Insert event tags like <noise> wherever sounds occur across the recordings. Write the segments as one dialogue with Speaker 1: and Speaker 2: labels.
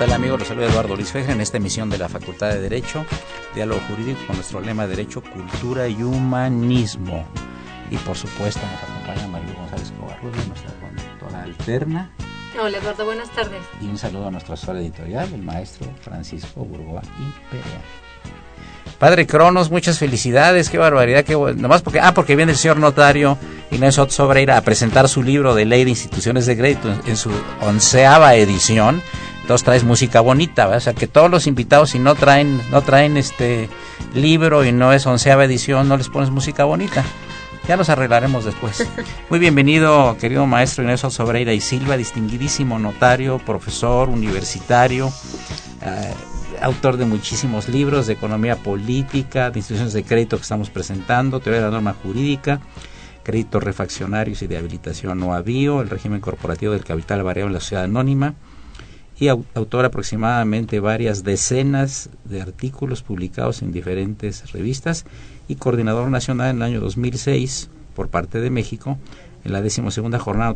Speaker 1: Tal amigos? Los saluda Eduardo Luis Feja en esta emisión de la Facultad de Derecho, Diálogo Jurídico con nuestro lema Derecho, Cultura y Humanismo. Y por supuesto nos acompaña María González Covarrubias, nuestra conductora alterna.
Speaker 2: Hola Eduardo, buenas tardes.
Speaker 1: Y un saludo a nuestro asesor editorial, el maestro Francisco Burgoa y Perea. Padre Cronos, muchas felicidades, qué barbaridad, qué nomás porque, ah, porque viene el señor notario Inés Otto Sobreira a presentar su libro de ley de instituciones de crédito en su onceava edición entonces traes música bonita, o sea que todos los invitados si no traen, no traen este libro y no es onceava edición, no les pones música bonita. Ya nos arreglaremos después. <laughs> Muy bienvenido, querido maestro Inés Sobreira y Silva, distinguidísimo notario, profesor universitario, eh, autor de muchísimos libros de economía política, de instituciones de crédito que estamos presentando, teoría de la norma jurídica, créditos refaccionarios y de habilitación no avío, el régimen corporativo del capital variable en la sociedad anónima, y autor aproximadamente varias decenas de artículos publicados en diferentes revistas y coordinador nacional en el año 2006 por parte de México en la decimosegunda jornada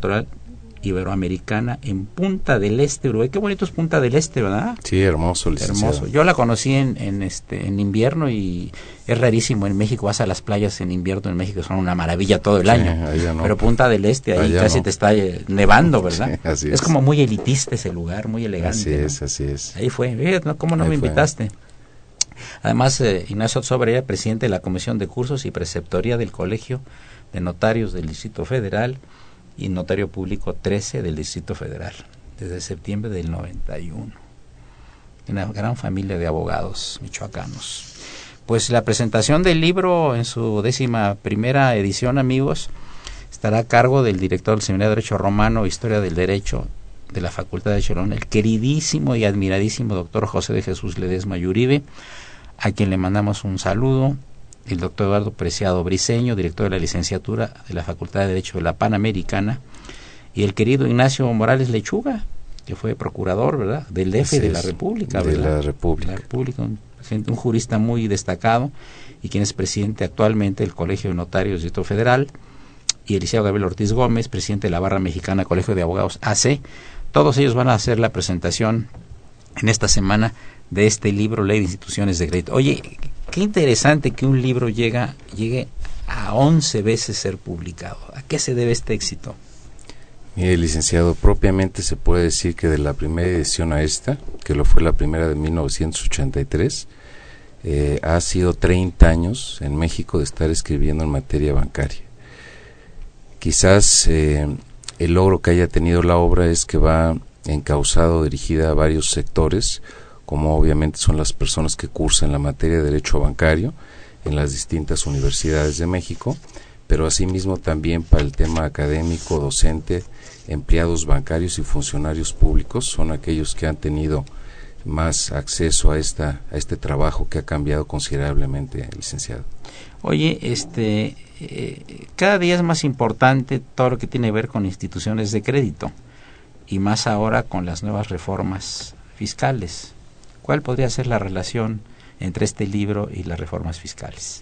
Speaker 1: iberoamericana en Punta del Este, Uruguay. Qué bonito es Punta del Este, ¿verdad?
Speaker 3: Sí, hermoso,
Speaker 1: Hermoso. Yo la conocí en, en, este en invierno y es rarísimo en México. Vas a las playas en invierno en México, son una maravilla todo el año. Pero Punta del Este, ahí casi te está eh, nevando, <laughs> ¿verdad?
Speaker 3: así
Speaker 1: es. como muy elitista ese lugar, muy elegante.
Speaker 3: Así es, así es.
Speaker 1: Ahí fue. ¿Cómo no me invitaste? Además, eh, Ignacio Sobrera, presidente de la Comisión de Cursos y Preceptoría del Colegio de Notarios del Distrito Federal y notario público 13 del Distrito Federal, desde septiembre del 91. Una gran familia de abogados michoacanos. Pues la presentación del libro en su décima primera edición, amigos, estará a cargo del director del Seminario de Derecho Romano, Historia del Derecho de la Facultad de Cholón, el queridísimo y admiradísimo doctor José de Jesús Ledesma Yuribe, a quien le mandamos un saludo el doctor Eduardo Preciado Briseño, director de la licenciatura de la Facultad de Derecho de la Panamericana, y el querido Ignacio Morales Lechuga, que fue procurador, ¿verdad?, del DF de la República,
Speaker 3: de
Speaker 1: la
Speaker 3: República.
Speaker 1: un, un, jurista muy destacado y quien es presidente actualmente del Colegio de Notarios del Distrito Federal, y el licenciado Gabriel Ortiz Gómez, presidente de la Barra Mexicana Colegio de Abogados AC. Todos ellos van a hacer la presentación en esta semana de este libro Ley de Instituciones de Crédito. Oye, qué interesante que un libro llega, llegue a 11 veces ser publicado. ¿A qué se debe este éxito?
Speaker 3: Mire, licenciado, propiamente se puede decir que de la primera edición a esta, que lo fue la primera de 1983, eh, ha sido 30 años en México de estar escribiendo en materia bancaria. Quizás eh, el logro que haya tenido la obra es que va encausado, dirigida a varios sectores, como obviamente son las personas que cursan la materia de derecho bancario en las distintas universidades de México, pero asimismo también para el tema académico, docente, empleados bancarios y funcionarios públicos son aquellos que han tenido más acceso a esta a este trabajo que ha cambiado considerablemente, licenciado.
Speaker 1: Oye, este eh, cada día es más importante todo lo que tiene que ver con instituciones de crédito y más ahora con las nuevas reformas fiscales ¿Cuál podría ser la relación entre este libro y las reformas fiscales?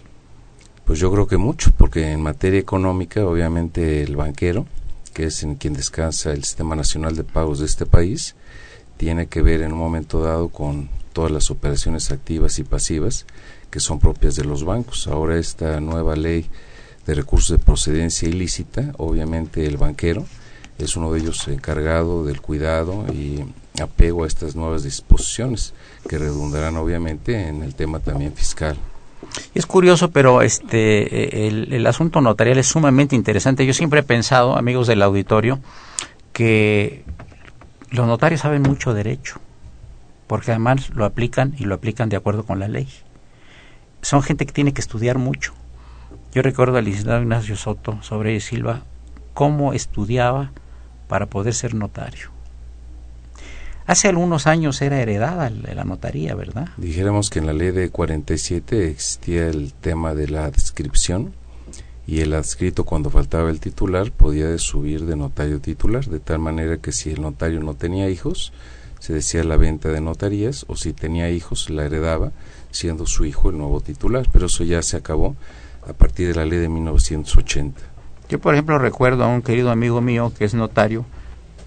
Speaker 3: Pues yo creo que mucho, porque en materia económica, obviamente el banquero, que es en quien descansa el Sistema Nacional de Pagos de este país, tiene que ver en un momento dado con todas las operaciones activas y pasivas que son propias de los bancos. Ahora esta nueva ley de recursos de procedencia ilícita, obviamente el banquero es uno de ellos encargado del cuidado y apego a estas nuevas disposiciones que redundarán obviamente en el tema también fiscal.
Speaker 1: Es curioso, pero este el, el, asunto notarial es sumamente interesante. Yo siempre he pensado, amigos del auditorio, que los notarios saben mucho derecho, porque además lo aplican y lo aplican de acuerdo con la ley. Son gente que tiene que estudiar mucho. Yo recuerdo al licenciado Ignacio Soto sobre Silva cómo estudiaba para poder ser notario. Hace algunos años era heredada la notaría, ¿verdad?
Speaker 3: Dijéramos que en la ley de 47 existía el tema de la adscripción y el adscrito cuando faltaba el titular podía subir de notario titular, de tal manera que si el notario no tenía hijos, se decía la venta de notarías, o si tenía hijos, la heredaba, siendo su hijo el nuevo titular, pero eso ya se acabó a partir de la ley de 1980.
Speaker 1: Yo, por ejemplo, recuerdo a un querido amigo mío que es notario,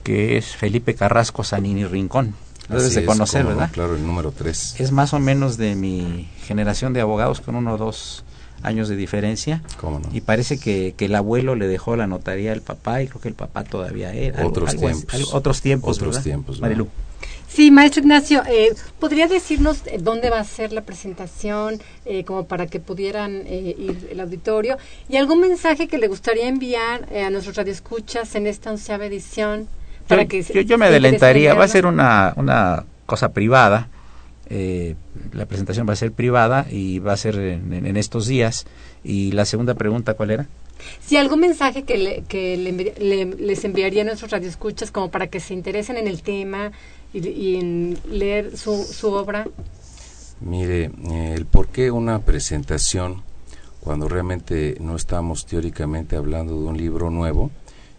Speaker 1: que es Felipe Carrasco Sanini Rincón. Debes de conocer, ¿verdad?
Speaker 3: claro, el número 3.
Speaker 1: Es más o menos de mi generación de abogados con uno o dos años de diferencia.
Speaker 3: ¿Cómo no?
Speaker 1: Y parece que, que, el abuelo le dejó la notaría al papá y creo que el papá todavía era.
Speaker 3: Otros
Speaker 1: algo,
Speaker 3: tiempos.
Speaker 1: Algo, otros tiempos.
Speaker 3: Otros
Speaker 1: ¿verdad?
Speaker 3: tiempos.
Speaker 1: Marilu.
Speaker 2: Sí, maestro Ignacio, eh, ¿podría decirnos dónde va a ser la presentación, eh, como para que pudieran eh, ir el auditorio? ¿Y algún mensaje que le gustaría enviar a nuestros radioescuchas en esta onceava edición?
Speaker 1: Para yo, que yo, yo me adelantaría, va a ser una, una cosa privada, la presentación va a ser privada y va a ser en, en, estos días. Y la segunda pregunta, ¿cuál era?
Speaker 2: Si algún mensaje que, le, que le, le, les enviaría a nuestros radioescuchas como para que se interesen en el tema y, en leer su, su, obra.
Speaker 3: Mire, el por qué una presentación cuando realmente no estamos teóricamente hablando de un libro nuevo,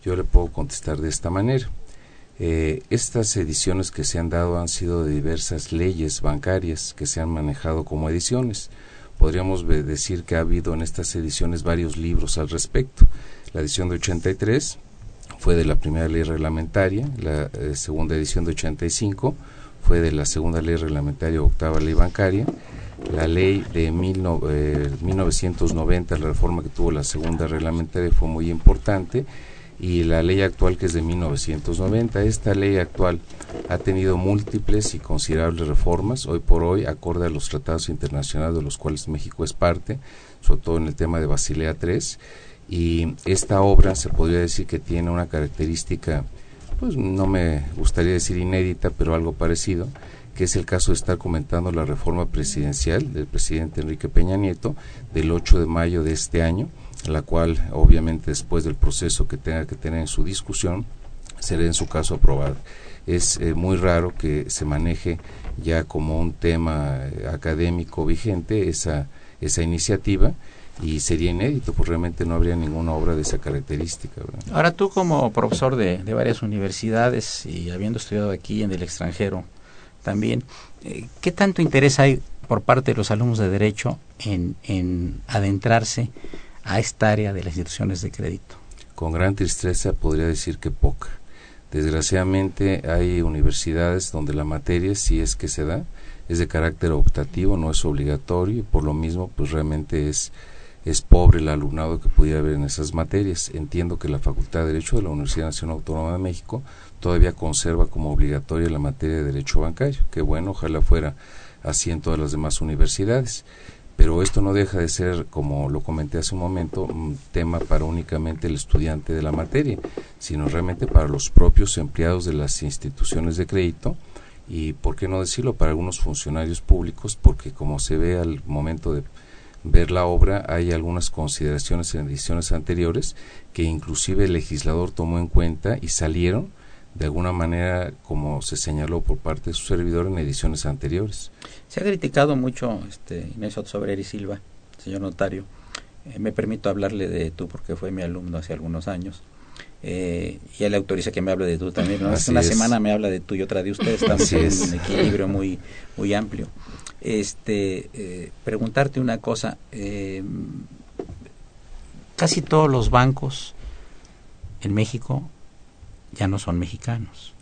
Speaker 3: yo le puedo contestar de esta manera. Eh, estas ediciones que se han dado han sido de diversas leyes bancarias que se han manejado como ediciones podríamos decir que ha habido en estas ediciones varios libros al respecto. La edición de 83 fue de la primera ley reglamentaria, la eh, segunda edición de 85 fue de la segunda ley reglamentaria, octava ley bancaria, la ley de mil no, eh, 1990, la reforma que tuvo la segunda reglamentaria fue muy importante, y la ley actual que es de 1990. Esta ley actual ha tenido múltiples y considerables reformas, hoy por hoy, acorde a los tratados internacionales de los cuales México es parte, sobre todo en el tema de Basilea III, y esta obra se podría decir que tiene una característica, pues no me gustaría decir inédita, pero algo parecido, que es el caso de estar comentando la reforma presidencial del presidente Enrique Peña Nieto del 8 de mayo de este año, la cual obviamente después del proceso que tenga que tener en su discusión será en su caso aprobada. Es eh, muy raro que se maneje ya como un tema eh, académico vigente esa, esa iniciativa y sería inédito, pues realmente no habría ninguna obra de esa característica.
Speaker 1: Ahora tú como profesor de, de, varias universidades y habiendo estudiado aquí en el extranjero también, eh, ¿qué tanto interés hay por parte de los alumnos de derecho en, en adentrarse a esta área de las instituciones de crédito?
Speaker 3: Con gran tristeza podría decir que poca. Desgraciadamente hay universidades donde la materia, si es que se da, es de carácter optativo, no es obligatorio y por lo mismo pues realmente es, es pobre el alumnado que pudiera haber en esas materias. Entiendo que la Facultad de Derecho de la Universidad Nacional Autónoma de México todavía conserva como obligatoria la materia de Derecho Bancario, que bueno, ojalá fuera así en todas las demás universidades pero esto no deja de ser, como lo comenté hace un momento, un tema para únicamente el estudiante de la materia, sino realmente para los propios empleados de las instituciones de crédito y, por qué no decirlo, para algunos funcionarios públicos, porque como se ve al momento de ver la obra, hay algunas consideraciones en ediciones anteriores que inclusive el legislador tomó en cuenta y salieron de alguna manera, como se señaló por parte de su servidor en ediciones anteriores.
Speaker 1: Se ha criticado mucho, este, Inés Sobreri Silva, señor notario, Eh, me permito hablarle de tú porque fue mi alumno hace algunos años. Eh, y él autoriza que me hable de tú también. Una semana me habla de tú y otra de usted. Estamos en un equilibrio muy, muy amplio. Este, eh, preguntarte una cosa. Eh, casi todos los bancos en México ya no son mexicanos.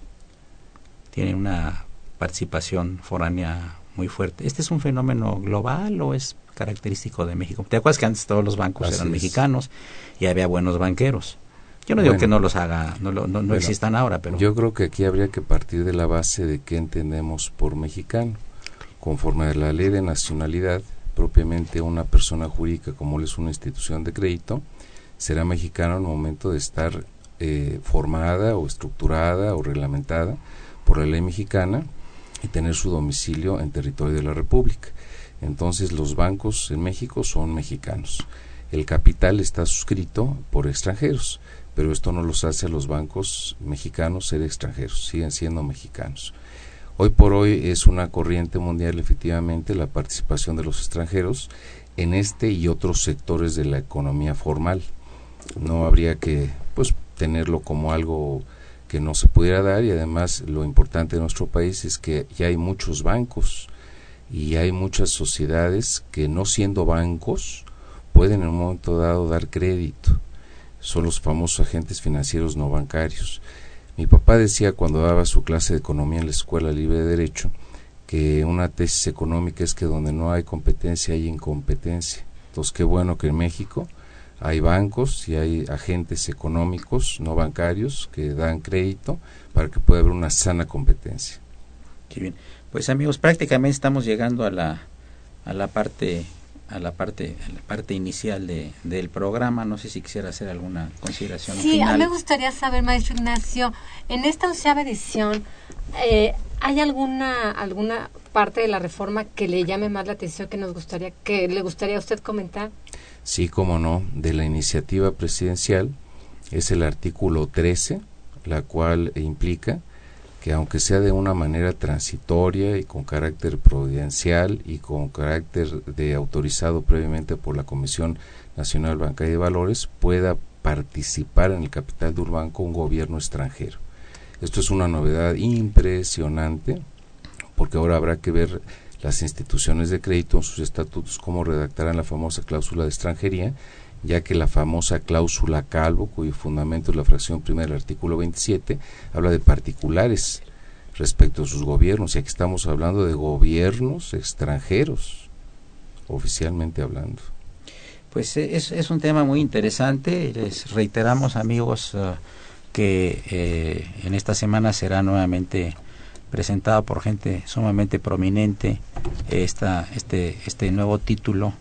Speaker 1: Tienen una participación foránea muy fuerte. ¿Este es un fenómeno global o es característico de México? ¿Te acuerdas que antes todos los bancos eran mexicanos y había buenos banqueros? Yo no digo que no los haga, no, no, no existan ahora, pero...
Speaker 3: Yo creo que aquí habría que partir de la base de qué entendemos por mexicano. Conforme a la ley de nacionalidad, propiamente una persona jurídica como es una institución de crédito, será mexicano en el momento de estar eh, formada o estructurada o reglamentada por la ley mexicana y tener su domicilio en territorio de la República. Entonces los bancos en México son mexicanos. El capital está suscrito por extranjeros pero esto no los hace a los bancos mexicanos ser extranjeros, siguen siendo mexicanos. Hoy por hoy es una corriente mundial efectivamente la participación de los extranjeros en este y otros sectores de la economía formal. No habría que pues tenerlo como algo que no se pudiera dar y además lo importante de nuestro país es que ya hay muchos bancos y hay muchas sociedades que no siendo bancos pueden en un momento dado dar crédito son los famosos agentes financieros no bancarios. Mi papá decía cuando daba su clase de economía en la Escuela Libre de Derecho que una tesis económica es que donde no hay competencia hay incompetencia. Entonces, qué bueno que en México hay bancos y hay agentes económicos no bancarios que dan crédito para que pueda haber una sana competencia.
Speaker 1: Qué bien. Pues amigos, prácticamente estamos llegando a la, a la parte a la parte a la parte inicial de, del programa. No sé si quisiera hacer alguna consideración.
Speaker 2: Sí, a mí me gustaría saber, maestro Ignacio, en esta onceava edición, eh, ¿hay alguna alguna parte de la reforma que le llame más la atención que nos gustaría que le gustaría a usted comentar?
Speaker 3: Sí, cómo no, de la iniciativa presidencial es el artículo 13, la cual implica que aunque sea de una manera transitoria y con carácter providencial y con carácter de autorizado previamente por la Comisión Nacional Bancaria de Valores, pueda participar en el capital de Urbanco un gobierno extranjero. Esto es una novedad impresionante porque ahora habrá que ver las instituciones de crédito en sus estatutos cómo redactarán la famosa cláusula de extranjería ya que la famosa cláusula Calvo, cuyo fundamento es la fracción primera del artículo 27, habla de particulares respecto a sus gobiernos, y aquí estamos hablando de gobiernos extranjeros, oficialmente hablando.
Speaker 1: Pues eh, es, es un tema muy interesante, les reiteramos amigos uh, que eh, en esta semana será nuevamente presentado por gente sumamente prominente esta, este, este nuevo título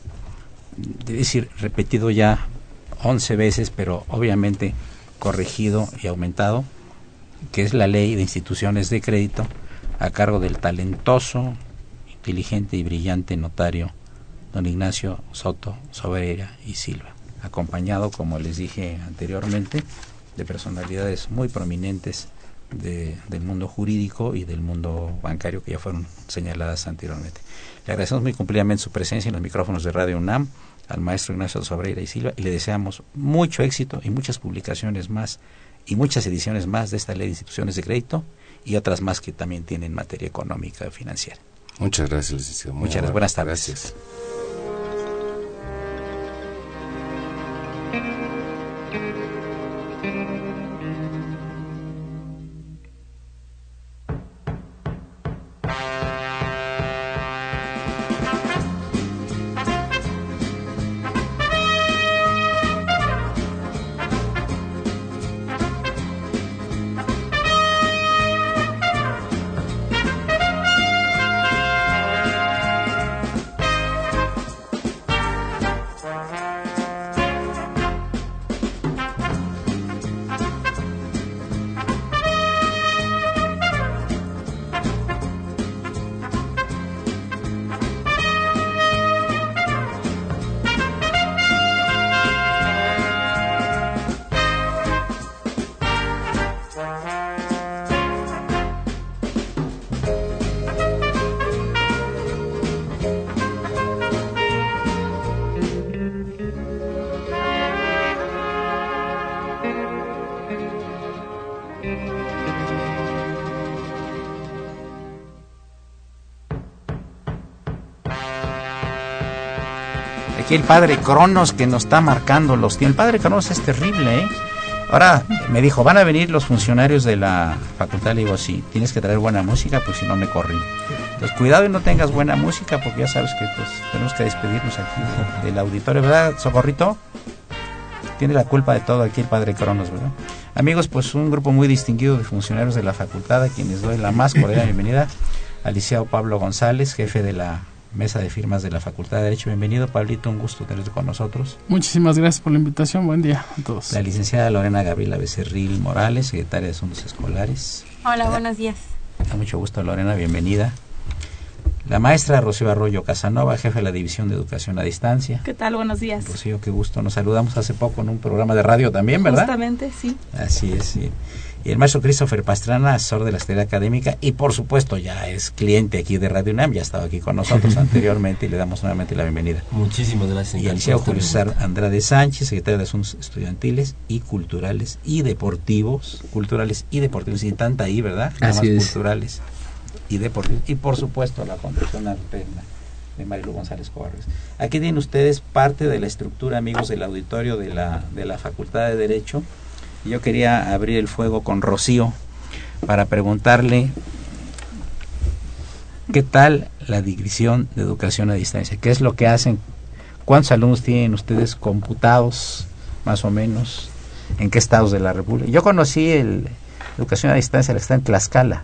Speaker 1: de decir, repetido ya 11 veces, pero obviamente corregido y aumentado, que es la ley de instituciones de crédito a cargo del talentoso, inteligente y brillante notario don Ignacio Soto Sobrera y Silva, acompañado, como les dije anteriormente, de personalidades muy prominentes del mundo jurídico y del mundo bancario que ya fueron señaladas anteriormente. Le agradecemos muy cumplidamente su presencia en los micrófonos de Radio UNAM al maestro Ignacio Sobreira y Silva y le deseamos mucho éxito y muchas publicaciones más y muchas ediciones más de esta ley de instituciones de crédito y otras más que también tienen materia económica y financiera.
Speaker 3: Muchas gracias, licenciado.
Speaker 1: Muchas gracias. Buenas tardes.
Speaker 3: Gracias.
Speaker 1: El padre Cronos que nos está marcando los tiempos. El padre Cronos es terrible, ¿eh? Ahora me dijo, van a venir los funcionarios de la facultad. Le digo, sí, tienes que traer buena música, pues si no me corren. Entonces, cuidado y no tengas buena música, porque ya sabes que pues, tenemos que despedirnos aquí del auditorio, ¿verdad, Socorrito? Tiene la culpa de todo aquí el padre Cronos, ¿verdad? Amigos, pues un grupo muy distinguido de funcionarios de la facultad, a quienes doy la más cordial bienvenida. Al Pablo González, jefe de la mesa de firmas de la Facultad de Derecho. Bienvenido, Pablito, un gusto tenerte con nosotros.
Speaker 4: Muchísimas gracias por la invitación, buen día a todos.
Speaker 1: La licenciada Lorena Gabriela Becerril Morales, secretaria de Asuntos Escolares.
Speaker 5: Hola, buenos días.
Speaker 1: Da mucho gusto, Lorena, bienvenida. La maestra Rocío Arroyo Casanova, jefe de la División de Educación a Distancia.
Speaker 5: ¿Qué tal? Buenos días.
Speaker 1: Rocío, qué gusto. Nos saludamos hace poco en un programa de radio también, ¿verdad?
Speaker 5: Justamente, sí.
Speaker 1: Así es, sí. Y el maestro Christopher Pastrana, asesor de la Escuela Académica, y por supuesto ya es cliente aquí de Radio UNAM, ya ha estado aquí con nosotros <laughs> anteriormente y le damos nuevamente la bienvenida.
Speaker 6: Muchísimas gracias.
Speaker 1: Y al liceo Julio César Andrade Sánchez, secretario de Asuntos Estudiantiles y Culturales y Deportivos, culturales y deportivos, y tanta ahí, ¿verdad?
Speaker 6: Así es.
Speaker 1: culturales y deportivos. Y por supuesto la Conducción Alterna de Marilu González Corres. Aquí tienen ustedes parte de la estructura, amigos del auditorio de la, de la Facultad de Derecho. Yo quería abrir el fuego con Rocío para preguntarle qué tal la división de educación a distancia, qué es lo que hacen, cuántos alumnos tienen ustedes computados, más o menos, en qué estados de la República. Yo conocí el educación a distancia, la está en Tlaxcala.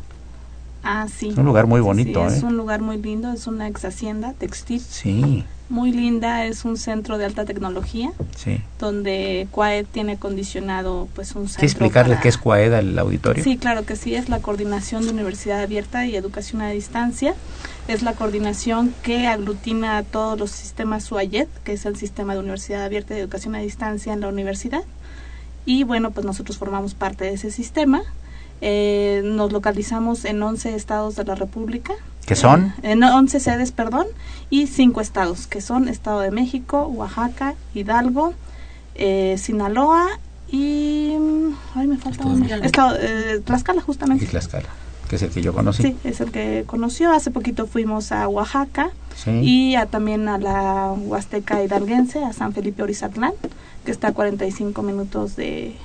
Speaker 5: Ah, sí.
Speaker 1: Es un lugar muy bonito,
Speaker 5: sí, es
Speaker 1: ¿eh?
Speaker 5: un lugar muy lindo, es una ex hacienda textil.
Speaker 1: Sí,
Speaker 5: Muy linda, es un centro de alta tecnología
Speaker 1: sí.
Speaker 5: donde CUAED tiene condicionado pues un centro
Speaker 1: ¿Quieres explicarle
Speaker 5: para-
Speaker 1: qué es CUAEDA al auditorio?
Speaker 5: Sí, claro que sí, es la coordinación de Universidad Abierta y Educación a Distancia. Es la coordinación que aglutina a todos los sistemas UAYED, que es el sistema de Universidad Abierta y Educación a Distancia en la universidad. Y bueno, pues nosotros formamos parte de ese sistema. Eh, nos localizamos en 11 estados de la República.
Speaker 1: ¿Qué son?
Speaker 5: Eh, En 11 sedes, perdón, y 5 estados, que son Estado de México, Oaxaca, Hidalgo, eh, Sinaloa y... Ay, me falta
Speaker 6: Estado.
Speaker 5: Estado, eh, Tlaxcala, justamente.
Speaker 1: Y Tlaxcala, que es el que yo conocí.
Speaker 5: Sí, es el que conoció. Hace poquito fuimos a Oaxaca
Speaker 1: Sí.
Speaker 5: y a, también a la Huasteca Hidalguense, a San Felipe Orizatlán, que está a 45 minutos de...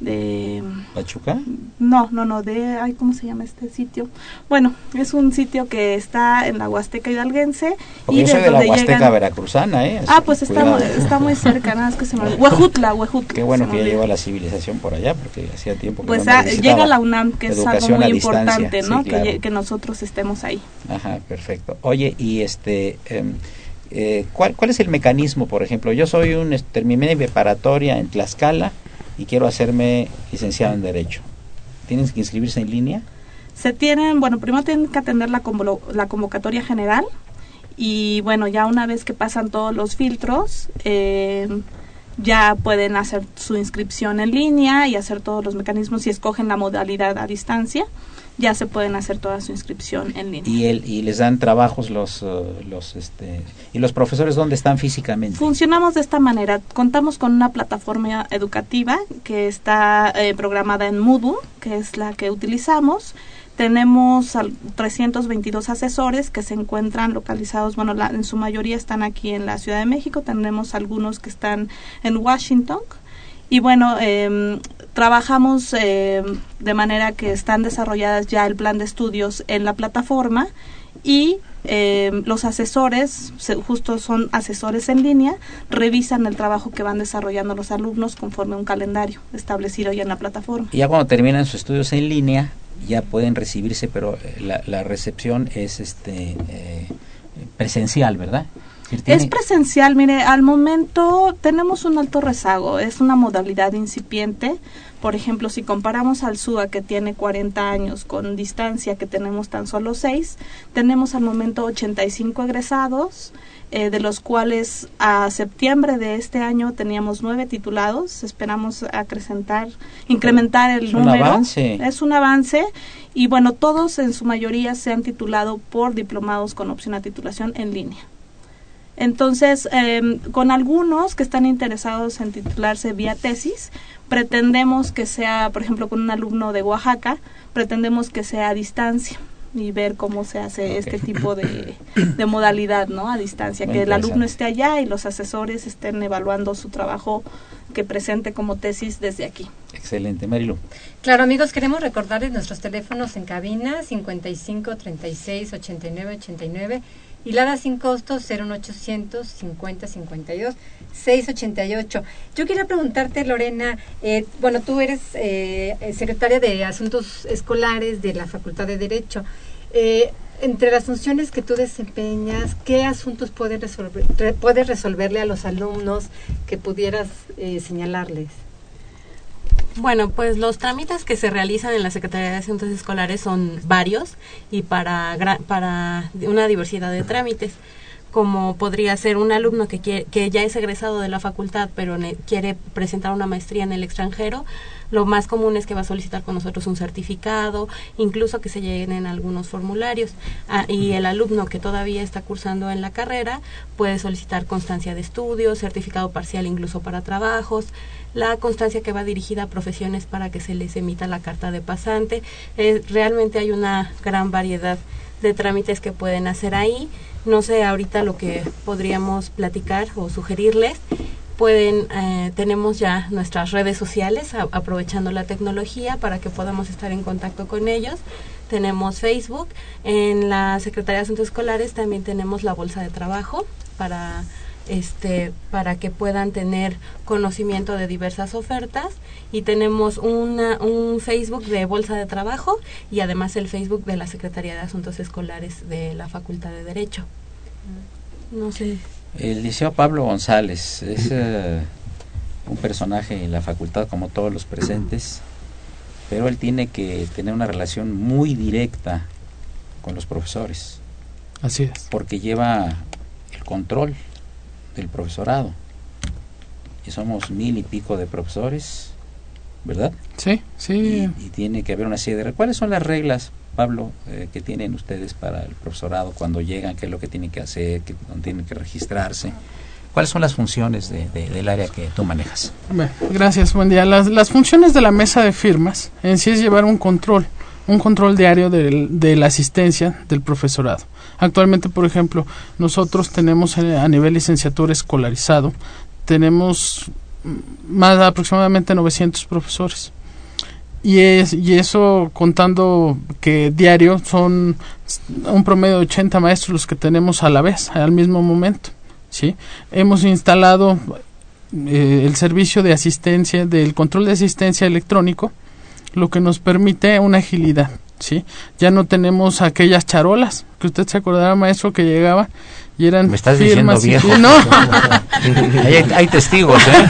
Speaker 5: de
Speaker 1: ¿Pachuca?
Speaker 5: no, no, no, de, ay, ¿cómo se llama este sitio? Bueno, es un sitio que está en la Huasteca Hidalguense.
Speaker 1: Porque yo
Speaker 5: de
Speaker 1: soy de la Huasteca
Speaker 5: llegan-
Speaker 1: veracruzana, ¿eh?
Speaker 5: Ah, pues está,
Speaker 1: Cuidado.
Speaker 5: está muy cerca, nada más que se me. <laughs> Huejutla, Huejutla.
Speaker 1: Qué bueno que ya llegó la civilización por allá, porque hacía tiempo que
Speaker 5: Pues
Speaker 1: no me
Speaker 5: ah, llega la UNAM, que es algo muy
Speaker 1: a
Speaker 5: importante,
Speaker 1: sí,
Speaker 5: ¿no?
Speaker 1: claro.
Speaker 5: que, que nosotros estemos ahí.
Speaker 1: Ajá, perfecto. Oye, y este, em, eh, ¿cuál, ¿cuál es el mecanismo, por ejemplo? Yo soy un, terminé mi preparatoria en Tlaxcala y quiero hacerme licenciado en Derecho. ¿Tienes que inscribirse en línea?
Speaker 5: Se tienen, bueno, primero tienen que atender la, la convocatoria general y bueno, ya una vez que pasan todos los filtros, eh, ya pueden hacer su inscripción en línea y hacer todos los mecanismos si escogen la modalidad a distancia, ya se pueden hacer toda su inscripción en línea.
Speaker 1: Y, el, y les dan trabajos los, eh, los, este, y los profesores dónde están físicamente.
Speaker 5: Funcionamos de esta manera. Contamos con una plataforma educativa que está eh, programada en Moodle, que es la que utilizamos. Tenemos al- 322 asesores que se encuentran localizados, bueno, la- en su mayoría están aquí en la Ciudad de México. Tenemos algunos que están en Washington. Y bueno, em, trabajamos em, de manera que están desarrolladas ya el plan de estudios en la plataforma y em, los asesores, se- justo son asesores en línea, revisan el trabajo que van desarrollando los alumnos conforme a un calendario establecido ya en la plataforma.
Speaker 1: Y ya cuando terminan sus estudios en línea, ya pueden recibirse, pero eh, la, la recepción es este eh, presencial, ¿verdad?
Speaker 5: Es presencial, mire, al momento tenemos un alto rezago, es una modalidad incipiente. Por ejemplo, si comparamos al SUA que tiene 40 años con distancia que tenemos tan solo 6, tenemos al momento 85 egresados, eh, de los cuales a septiembre de este año teníamos 9 titulados. Esperamos acrecentar, incrementar el
Speaker 1: Es un
Speaker 5: número.
Speaker 1: avance.
Speaker 5: Es un avance y bueno, todos en su mayoría se han titulado por diplomados con opción a titulación en línea. Entonces, eh, con algunos que están interesados en titularse vía tesis, pretendemos que sea, por ejemplo, con un alumno de Oaxaca, pretendemos que sea a distancia. y ver cómo se hace este tipo de, <coughs> de, modalidad, ¿no? A distancia, que el alumno esté allá y los asesores estén evaluando su trabajo que presente como tesis desde aquí.
Speaker 1: Excelente, Marilu.
Speaker 2: Claro, amigos, queremos recordarles nuestros teléfonos en cabina 55 36 89 89 y Lada sin costo 01800 50 52 688. Yo quería preguntarte, Lorena, eh, bueno, tú eres eh, secretaria de Asuntos Escolares de la Facultad de Derecho. Eh, entre las funciones que tú desempeñas, ¿qué asuntos puedes, resolver, puedes resolverle a los alumnos que pudieras señalarles?
Speaker 6: Bueno, pues los trámites que se realizan en la Secretaría de Asuntos Escolares son varios y para, para una diversidad de trámites como podría ser un alumno que, quiere, que ya es egresado de la facultad pero quiere presentar una maestría en el extranjero, lo más común es que va a solicitar con nosotros un certificado, incluso que se llenen algunos formularios. Ah, y el alumno que todavía está cursando en la carrera puede solicitar constancia de estudios, certificado parcial incluso para trabajos, la constancia que va dirigida a profesiones para que se les emita la carta de pasante. Eh, realmente hay una gran variedad de trámites que pueden hacer ahí. No sé ahorita lo que podríamos platicar o sugerirles. Pueden, eh, tenemos ya nuestras redes sociales aprovechando la tecnología para que podamos estar en contacto con ellos. Tenemos Facebook, en la Secretaría de Asuntos Escolares también tenemos la bolsa de trabajo para este, para que puedan tener conocimiento de diversas ofertas y tenemos una, un Facebook de Bolsa de Trabajo y además el Facebook de la Secretaría de Asuntos Escolares de la Facultad de Derecho. No sé.
Speaker 1: El Liceo Pablo González es eh, un personaje en la facultad como todos los presentes, pero él tiene que tener una relación muy directa con los profesores.
Speaker 4: Así es.
Speaker 1: Porque lleva el control del profesorado. Y somos mil y pico de profesores, ¿verdad?
Speaker 4: Sí, sí.
Speaker 1: Y, tiene que haber una serie de... ¿Cuáles son las reglas, Pablo, eh, que tienen ustedes para el profesorado cuando llegan? ¿Qué es lo que tienen que hacer? ¿Qué, ¿Dónde tienen que registrarse? ¿Cuáles son las funciones de, del área que tú manejas?
Speaker 4: gracias, buen día. Las, las funciones de la mesa de firmas en sí es llevar un control, un control diario de la asistencia del profesorado. Actualmente, por ejemplo, nosotros tenemos eh, a nivel licenciatura escolarizado, tenemos más aproximadamente 900 profesores. Y, es, y eso contando que diario son un promedio de 80 maestros los que tenemos a la vez, al mismo momento. ¿sí? Hemos instalado eh, el servicio de asistencia, del control de asistencia electrónico, lo que nos permite una agilidad. ¿sí? Ya no tenemos aquellas charolas, que usted se acordará, maestro, que llegaba y eran
Speaker 1: ¿Me estás firmas
Speaker 4: viejo? <laughs>
Speaker 1: no. hay, testigos, ¿eh?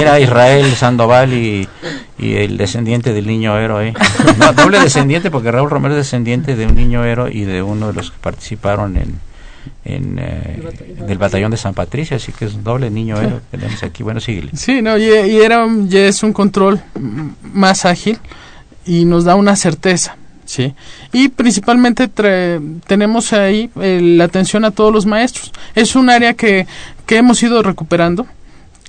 Speaker 1: Era Israel Sandoval y, y, el descendiente del niño héroe. No, doble descendiente porque Raúl Romero es descendiente de un niño héroe y de uno de los que participaron en, en eh, del batallón de San Patricio, así que es un doble niño héroe que tenemos aquí. Bueno, síguele.
Speaker 4: Sí, no, y, y era, ya es un control más ágil y nos da una certeza. ¿sí? Y principalmente tenemos ahí eh, la atención a todos los maestros. Es un área que, que hemos ido recuperando,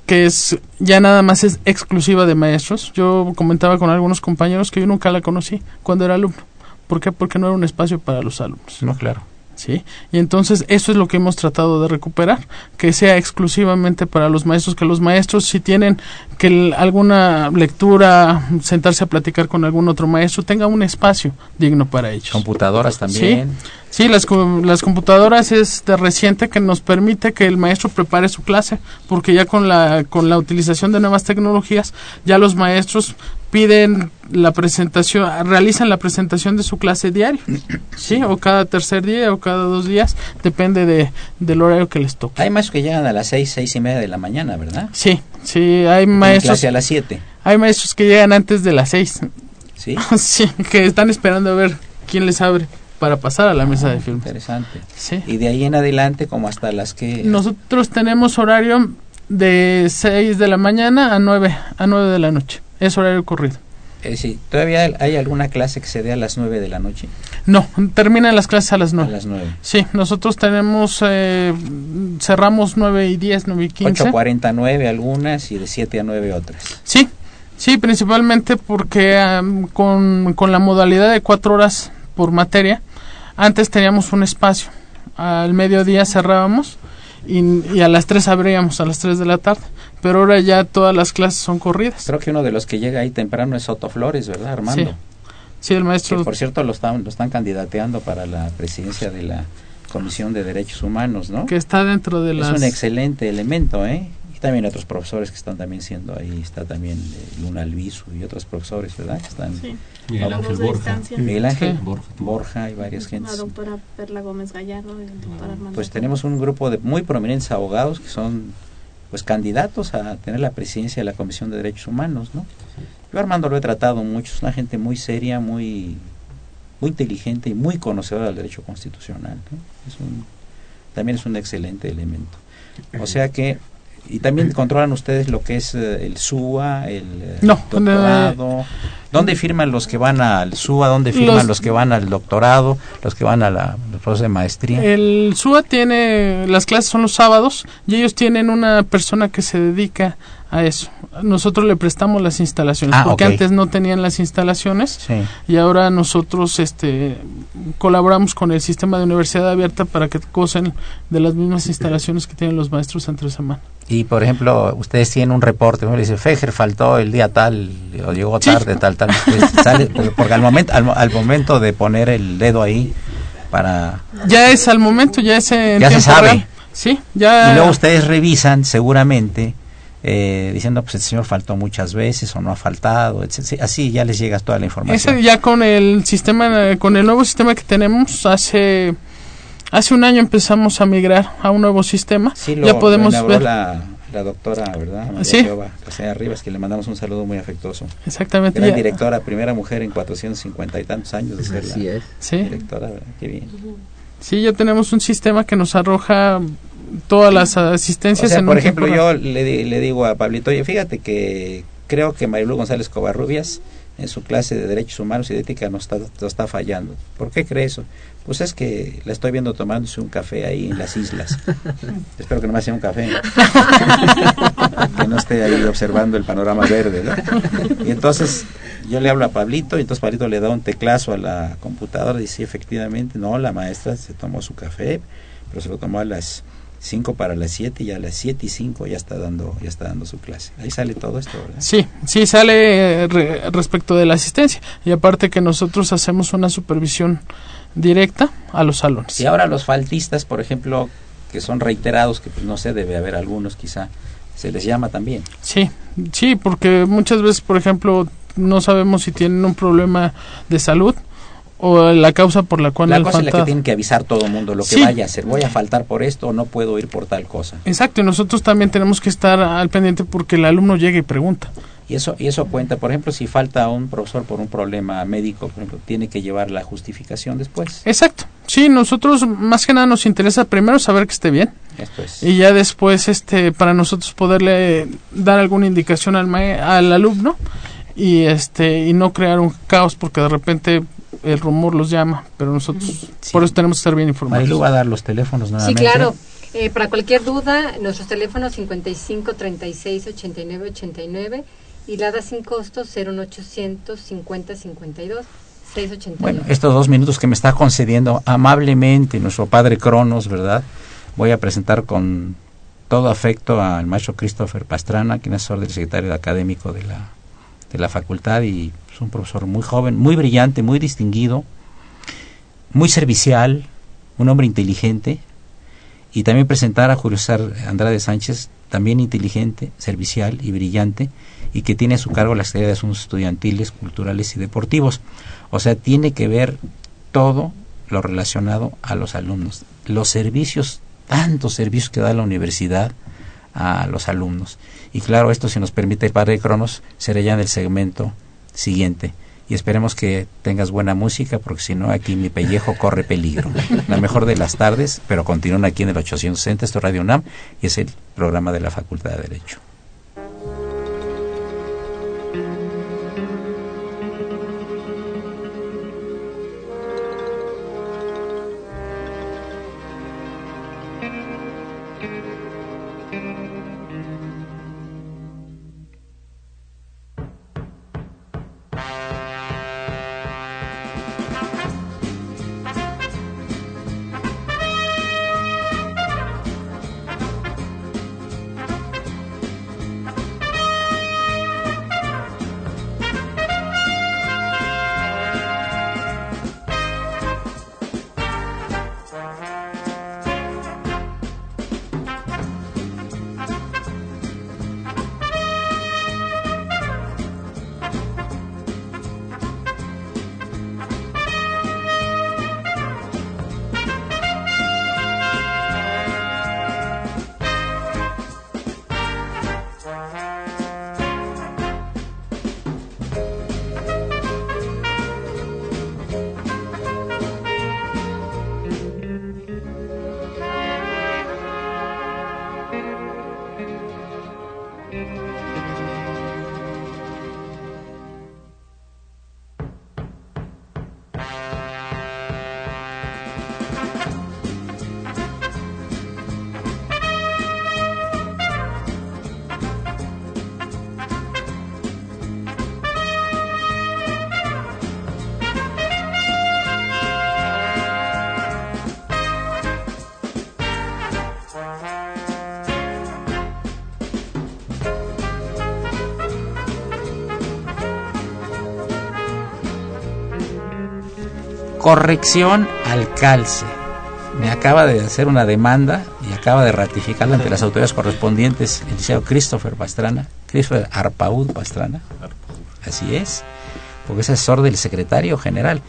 Speaker 4: que es ya nada más es exclusiva de maestros. Yo comentaba con algunos compañeros que yo nunca la conocí cuando era alumno. ¿Por qué? Porque no era un espacio para los alumnos.
Speaker 1: No, claro.
Speaker 4: ¿Sí? Y entonces eso es lo que hemos tratado de recuperar, que sea exclusivamente para los maestros, que los maestros si tienen que alguna lectura, sentarse a platicar con algún otro maestro, tenga un espacio digno para ellos.
Speaker 1: Computadoras también.
Speaker 4: Sí, las, las computadoras es de reciente que nos permite que el maestro prepare su clase, porque ya con la, con la utilización de nuevas tecnologías, ya los maestros piden la presentación, realizan la presentación de su clase diario, ¿sí? O cada tercer día o cada dos días, depende de, del horario que les toque.
Speaker 1: Hay maestros que llegan a las seis, seis y media de la mañana, ¿verdad?
Speaker 4: Sí, sí, hay maestros...
Speaker 1: Clase a las siete.
Speaker 4: Hay maestros que llegan antes de las seis.
Speaker 1: ¿Sí? <laughs>
Speaker 4: sí, que están esperando a ver quién les abre para pasar a la mesa de film.
Speaker 1: Interesante.
Speaker 4: Sí.
Speaker 1: Y de ahí en adelante, como hasta las que...
Speaker 4: Nosotros tenemos horario de 6 de la mañana a 9, a 9 de la noche. Es horario corrido.
Speaker 1: Eh, sí. ¿Todavía hay alguna clase que se dé a las 9 de la noche?
Speaker 4: No, terminan las clases a las 9.
Speaker 1: A las 9.
Speaker 4: Sí, nosotros tenemos, eh, cerramos 9 y 10, 9 y 15.
Speaker 1: 8.49 algunas y de 7 a 9 otras.
Speaker 4: Sí, sí, principalmente porque con, con la modalidad de 4 horas por materia, Antes teníamos un espacio. Al mediodía cerrábamos y, y a las 3 abríamos, a las 3 de la tarde. Pero ahora ya todas las clases son corridas.
Speaker 1: Creo que uno de los que llega ahí temprano es Soto Flores, ¿verdad, Armando?
Speaker 4: Sí. Sí, el
Speaker 1: Que
Speaker 4: maestro.
Speaker 1: por cierto lo están, lo están candidateando para la presidencia de la Comisión de Derechos Humanos, ¿no?
Speaker 4: que está dentro de
Speaker 1: Es
Speaker 4: las...
Speaker 1: un excelente elemento, ¿eh? Y también otros profesores que están también siendo ahí, está también eh, Luna Albizu y otros profesores, ¿verdad? Que están
Speaker 5: Sí.
Speaker 7: Miguel
Speaker 5: La
Speaker 7: Ángel Borja.
Speaker 1: Miguel Ángel,
Speaker 4: Sí.
Speaker 7: Borja.
Speaker 1: Borja y varias
Speaker 5: La
Speaker 1: gentes.
Speaker 5: doctora Perla Gómez Gallardo y el doctor Armando.
Speaker 1: Pues tenemos un grupo de muy prominentes abogados que son pues candidatos a tener la presidencia de la Comisión de Derechos Humanos, ¿no? Yo a Armando lo he tratado mucho, es una gente muy seria, muy muy inteligente y muy conocedora del derecho constitucional. ¿no? Es un, también es un excelente elemento. O sea que y también controlan ustedes lo que es eh, el SUA, el eh,
Speaker 4: No,
Speaker 1: doctorado. ¿Dónde firman los que van al SUA? ¿Dónde firman
Speaker 4: Los-
Speaker 1: los, que van al doctorado? ¿Los que van a la los procesos de maestría?
Speaker 4: El SUA tiene, las clases son los sábados y ellos tienen una persona que se dedica a eso. Nosotros le prestamos las instalaciones
Speaker 1: Ah,
Speaker 4: porque antes no tenían las instalaciones
Speaker 1: Sí.
Speaker 4: y ahora nosotros este colaboramos con el sistema de universidad abierta para que gocen de las mismas instalaciones que tienen los maestros entre semana.
Speaker 1: Y por ejemplo, ustedes tienen un reporte, le dice, Fejer faltó el día tal, o llegó
Speaker 4: Sí.
Speaker 1: tarde, tal, tal. <laughs> Sale- porque- al momento, al, mo- al momento de poner el dedo ahí para...
Speaker 4: Ya es al momento, ya es en
Speaker 1: Ya se sabe.
Speaker 4: real. Sí, ya
Speaker 1: Y luego ustedes revisan seguramente, eh, diciendo, pues el señor faltó muchas veces o no ha faltado, etc. Así ya les llega toda la información.
Speaker 4: Ese ya con el sistema, con el nuevo sistema que tenemos, hace hace un año empezamos a migrar a un nuevo sistema.
Speaker 1: Sí, lo,
Speaker 4: ya podemos
Speaker 1: lo
Speaker 4: ver.
Speaker 1: La, la doctora, ¿verdad? María
Speaker 4: Sí.
Speaker 1: Rivas, que le mandamos un saludo muy afectuoso.
Speaker 4: Exactamente.
Speaker 1: Gran
Speaker 4: ya-
Speaker 1: directora, primera mujer en 450 y tantos años de ser
Speaker 7: Así
Speaker 1: la
Speaker 7: es.
Speaker 4: sí,
Speaker 1: directora, ¿verdad? Qué bien.
Speaker 4: sí, ya tenemos un sistema que nos arroja todas las
Speaker 1: O
Speaker 4: asistencias
Speaker 1: sea,
Speaker 4: en
Speaker 1: por ejemplo, yo le, le digo a Pablito, oye, fíjate que creo que Marilu González Covarrubias en su clase de Derechos Humanos y de Ética nos está, nos está fallando. ¿Por qué cree eso? Pues es que la estoy viendo tomándose un café ahí en las islas. <laughs> Espero que no me sea un café. <laughs> que no esté ahí observando el panorama verde, ¿no? Y entonces yo le hablo a Pablito y entonces Pablito le da un teclazo a la computadora y dice, efectivamente, no, la maestra se tomó su café, pero se lo tomó a las 5 para las 7 y a las 7 y 5 ya está dando ya está dando su clase. Ahí sale todo esto, ¿verdad?
Speaker 4: Sí, sí sale eh, re- respecto de la asistencia y aparte que nosotros hacemos una supervisión directa a los salones.
Speaker 1: Y ahora los faltistas, por ejemplo, que son reiterados, que pues no sé, debe haber algunos quizá, se les llama también.
Speaker 4: Sí, sí, porque muchas veces, por ejemplo, no sabemos si tienen un problema de salud o la causa por la cual
Speaker 1: La cosa es la que tienen que avisar todo el mundo lo que
Speaker 4: Sí.
Speaker 1: vaya a hacer. Voy a faltar por esto o no puedo ir por tal cosa.
Speaker 4: Exacto, y nosotros también tenemos que estar al pendiente porque el alumno llega y pregunta.
Speaker 1: Y eso, y eso cuenta, por ejemplo, si falta un profesor por un problema médico, por ejemplo, tiene que llevar la justificación después.
Speaker 4: Exacto. Sí, nosotros más que nada nos interesa primero saber que esté bien
Speaker 1: Esto es.
Speaker 4: y ya después este para nosotros poderle dar alguna indicación al mae- al alumno y este y no crear un caos porque de repente el rumor los llama, pero nosotros
Speaker 1: Sí.
Speaker 4: por eso tenemos que estar bien informados.
Speaker 1: Marilu va a dar los teléfonos
Speaker 2: Sí,
Speaker 1: nuevamente.
Speaker 2: claro. Eh, para cualquier duda, nuestros teléfonos 55 36 89 89 y la da sin costo 01800 50 52 681.
Speaker 1: Bueno, estos dos minutos que me está concediendo amablemente nuestro padre Cronos, ¿verdad? Voy a presentar con todo afecto al maestro Christopher Pastrana, quien es del secretario académico de la, de la facultad y un profesor muy joven, muy brillante, muy distinguido, muy servicial, un hombre inteligente. Y también presentar a Julio César Andrade Sánchez, también inteligente, servicial y brillante, y que tiene a su cargo la Secretaría de Asuntos Estudiantiles, Culturales y Deportivos. O sea, tiene que ver todo lo relacionado a los alumnos. Los servicios, tantos servicios que da la universidad a los alumnos. Y claro, esto si nos permite el padre Cronos, será ya en el segmento siguiente. Y esperemos que tengas buena música, porque si no, aquí mi pellejo corre peligro. La mejor de las tardes, pero continúan aquí en el 860, esto es Radio UNAM, y es el programa de la Facultad de Derecho. Corrección al calce. Me acaba de hacer una demanda y acaba de ratificarla ante las autoridades correspondientes el licenciado Christopher Pastrana, Christopher Arpaud Pastrana. Así es, porque es asesor del secretario general.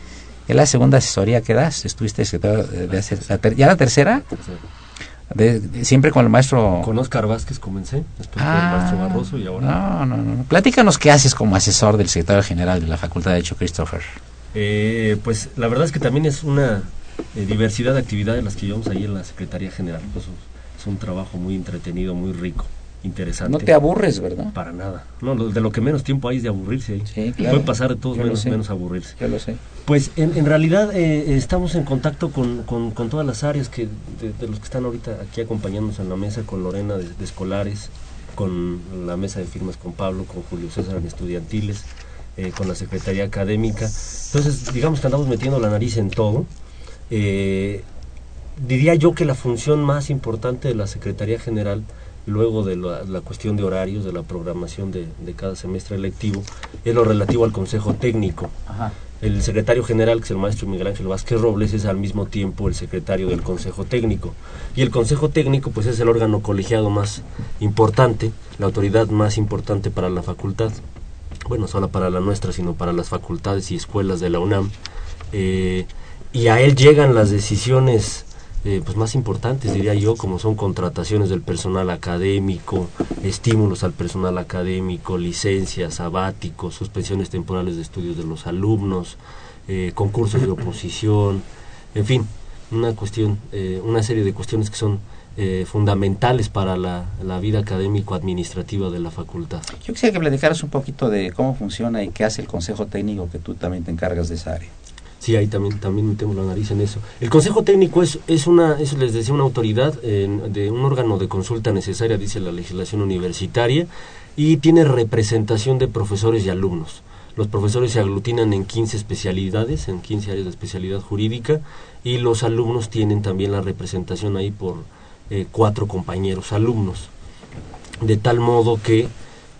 Speaker 1: Es la segunda asesoría que das. Estuviste secretario de, ¿Ya la tercera? De- de- siempre con el maestro.
Speaker 7: Con Oscar Vázquez comencé, después
Speaker 1: Ah,
Speaker 7: con el maestro Barroso y ahora.
Speaker 1: No, no, no. Platícanos qué haces como asesor del secretario general de la Facultad de Derecho, Christopher.
Speaker 7: Eh, pues la verdad es que también es una eh, diversidad de actividades las que llevamos ahí en la Secretaría General. Pues, es un trabajo muy entretenido, muy rico, interesante.
Speaker 1: No te aburres, ¿verdad?
Speaker 7: Para nada. No, lo- de lo que menos tiempo hay es de aburrirse ahí.
Speaker 1: Sí, claro.
Speaker 7: Puede pasar de todos
Speaker 1: Yo
Speaker 7: menos, menos aburrirse.
Speaker 1: Yo lo sé.
Speaker 7: Pues en, en realidad eh, estamos en contacto con, con- con todas las áreas que de, de los que están ahorita aquí acompañándonos en la mesa, con Lorena de, de escolares, con la mesa de firmas con Pablo, con Julio César en estudiantiles, eh, con la Secretaría Académica. Entonces, digamos que andamos metiendo la nariz en todo. Eh, diría yo que la función más importante de la Secretaría General, luego de la, la cuestión de horarios, de la programación de, de cada semestre lectivo, es lo relativo al Consejo Técnico.
Speaker 1: Ajá.
Speaker 7: El secretario general, que es el maestro Miguel Ángel Vázquez Robles, es al mismo tiempo el secretario del Consejo Técnico. Y el Consejo Técnico, pues es el órgano colegiado más importante, la autoridad más importante para la facultad. Bueno, no solo para la nuestra, sino para las facultades y escuelas de la UNAM. Eh, y a él llegan las decisiones eh, pues más importantes, diría yo, como son contrataciones del personal académico, estímulos al personal académico, licencias, sabáticos, suspensiones temporales de estudios de los alumnos, eh, concursos de oposición, en fin, una cuestión, eh, una serie de cuestiones que son eh, fundamentales para la, la vida académico-administrativa de la facultad.
Speaker 1: Yo quisiera que platicaras un poquito de cómo funciona y qué hace el Consejo Técnico que tú también te encargas de esa área.
Speaker 7: Sí, ahí también, también metemos la nariz en eso. El Consejo Técnico es, es una, es, les decía, una autoridad eh, de un órgano de consulta necesaria, dice la legislación universitaria, y tiene representación de profesores y alumnos. Los profesores se aglutinan en 15 especialidades, en 15 áreas de especialidad jurídica, y los alumnos tienen también la representación ahí por eh, cuatro compañeros alumnos. De tal modo que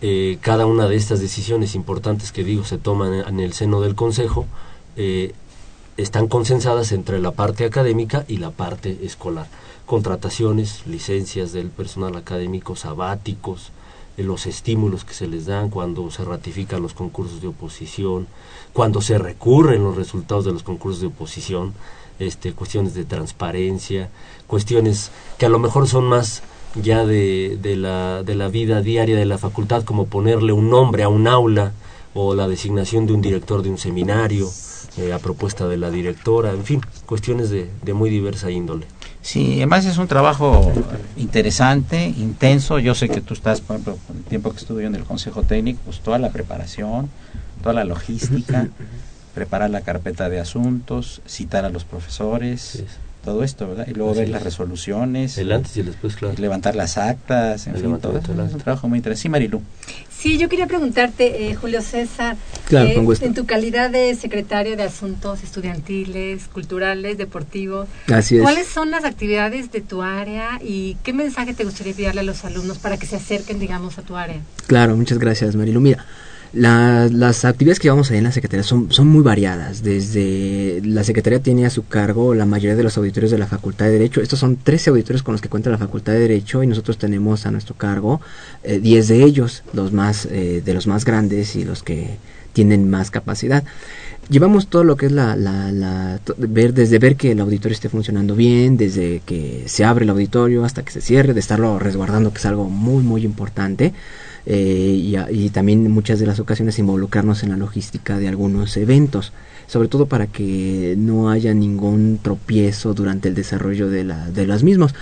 Speaker 7: eh, cada una de estas decisiones importantes que digo se toman en el seno del Consejo, eh, están consensadas entre la parte académica y la parte escolar. Contrataciones, licencias del personal académico, sabáticos, los estímulos que se les dan cuando se ratifican los concursos de oposición, cuando se recurren los resultados de los concursos de oposición, este, cuestiones de transparencia, cuestiones que a lo mejor son más ya de, de, la, de la vida diaria de la facultad, como ponerle un nombre a un aula o la designación de un director de un seminario, eh, a propuesta de la directora, en fin, cuestiones de, de, muy diversa índole.
Speaker 1: Sí, además es un trabajo interesante, intenso. Yo sé que tú estás, por ejemplo, con el tiempo que estuve yo en el Consejo Técnico, pues toda la preparación, toda la logística, <laughs> preparar la carpeta de asuntos, citar a los profesores, sí. todo esto, ¿verdad? Y luego
Speaker 7: Así
Speaker 1: ver
Speaker 7: es.
Speaker 1: las resoluciones.
Speaker 7: El antes y el después, claro.
Speaker 1: Levantar las actas, en
Speaker 7: El
Speaker 1: fin, todo eso. Es un trabajo muy interesante. Sí, Marilu.
Speaker 2: Sí, yo quería preguntarte, eh, Julio César,
Speaker 8: Claro,
Speaker 2: eh,
Speaker 8: con gusto.
Speaker 2: en tu calidad de secretario de Asuntos Estudiantiles, Culturales, Deportivos,
Speaker 8: Así es.
Speaker 2: ¿cuáles son las actividades de tu área y qué mensaje te gustaría enviarle a los alumnos para que se acerquen, digamos, a tu área?
Speaker 8: Claro, muchas gracias, Marilu. Mira, la- las actividades que llevamos ahí en la Secretaría son, son muy variadas. Desde la Secretaría tiene a su cargo la mayoría de los auditorios de la Facultad de Derecho. Estos son 13 auditorios con los que cuenta la Facultad de Derecho y nosotros tenemos a nuestro cargo eh, 10 de ellos, los más, eh, de los más grandes y los que tienen más capacidad. Llevamos todo lo que es la, la, la- ver desde ver que el auditorio esté funcionando bien, desde que se abre el auditorio hasta que se cierre, de estarlo resguardando, que es algo muy muy importante eh, y, y también en muchas de las ocasiones involucrarnos en la logística de algunos eventos, sobre todo para que no haya ningún tropiezo durante el desarrollo de, la, de los mismos.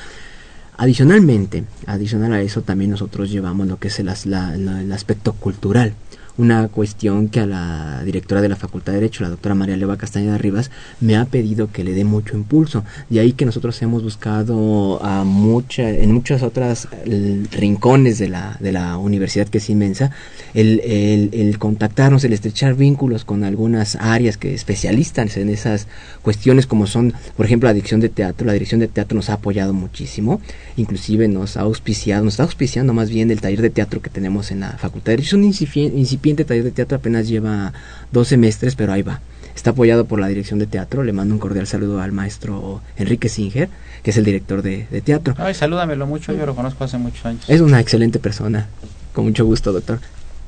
Speaker 8: Adicionalmente, adicional a eso también nosotros llevamos lo que es el aspecto cultural, una cuestión que a la directora de la Facultad de Derecho, la doctora María Leva Castañeda Rivas, me ha pedido que le dé mucho impulso. De ahí que nosotros hemos buscado a mucha, en muchas otras eh, rincones de la, de la universidad que es inmensa, el, el, el contactarnos, el estrechar vínculos con algunas áreas que especialistas en esas cuestiones como son, por ejemplo, la dirección de teatro. La dirección de teatro nos ha apoyado muchísimo, inclusive nos ha auspiciado, nos está auspiciando más bien el taller de teatro que tenemos en la Facultad de Derecho. Es un incipi- incipiente taller de teatro, apenas lleva dos semestres, pero ahí va. Está apoyado por la dirección de teatro. Le mando un cordial saludo al maestro Enrique Singer, que es el director de, de teatro.
Speaker 1: Ay, salúdamelo mucho, yo lo conozco hace muchos años.
Speaker 8: Es una excelente persona. Con mucho gusto, doctor.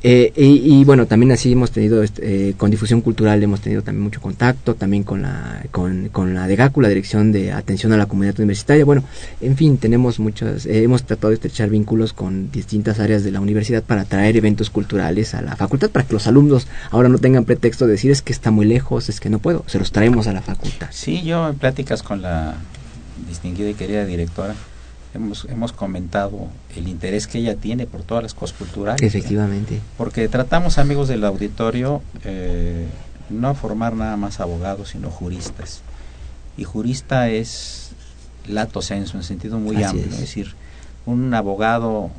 Speaker 8: Eh, y, y, bueno, también así hemos tenido, este, eh, con difusión cultural hemos tenido también mucho contacto, también con la, con, con la DEGACU, la Dirección de Atención a la Comunidad Universitaria. Bueno, en fin, tenemos muchas, eh, hemos tratado de estrechar vínculos con distintas áreas de la universidad para traer eventos culturales a la facultad, para que los alumnos ahora no tengan pretexto de decir es que está muy lejos, es que no puedo, se los traemos a la facultad.
Speaker 1: Sí, yo en pláticas con la distinguida y querida directora, hemos, hemos comentado el interés que ella tiene por todas las cosas culturales.
Speaker 8: Efectivamente.
Speaker 1: Porque tratamos, amigos del auditorio, eh, no formar nada más abogados, sino juristas. Y jurista es lato sensu, en sentido muy
Speaker 8: Así
Speaker 1: amplio.
Speaker 8: es.
Speaker 1: Es. decir, un abogado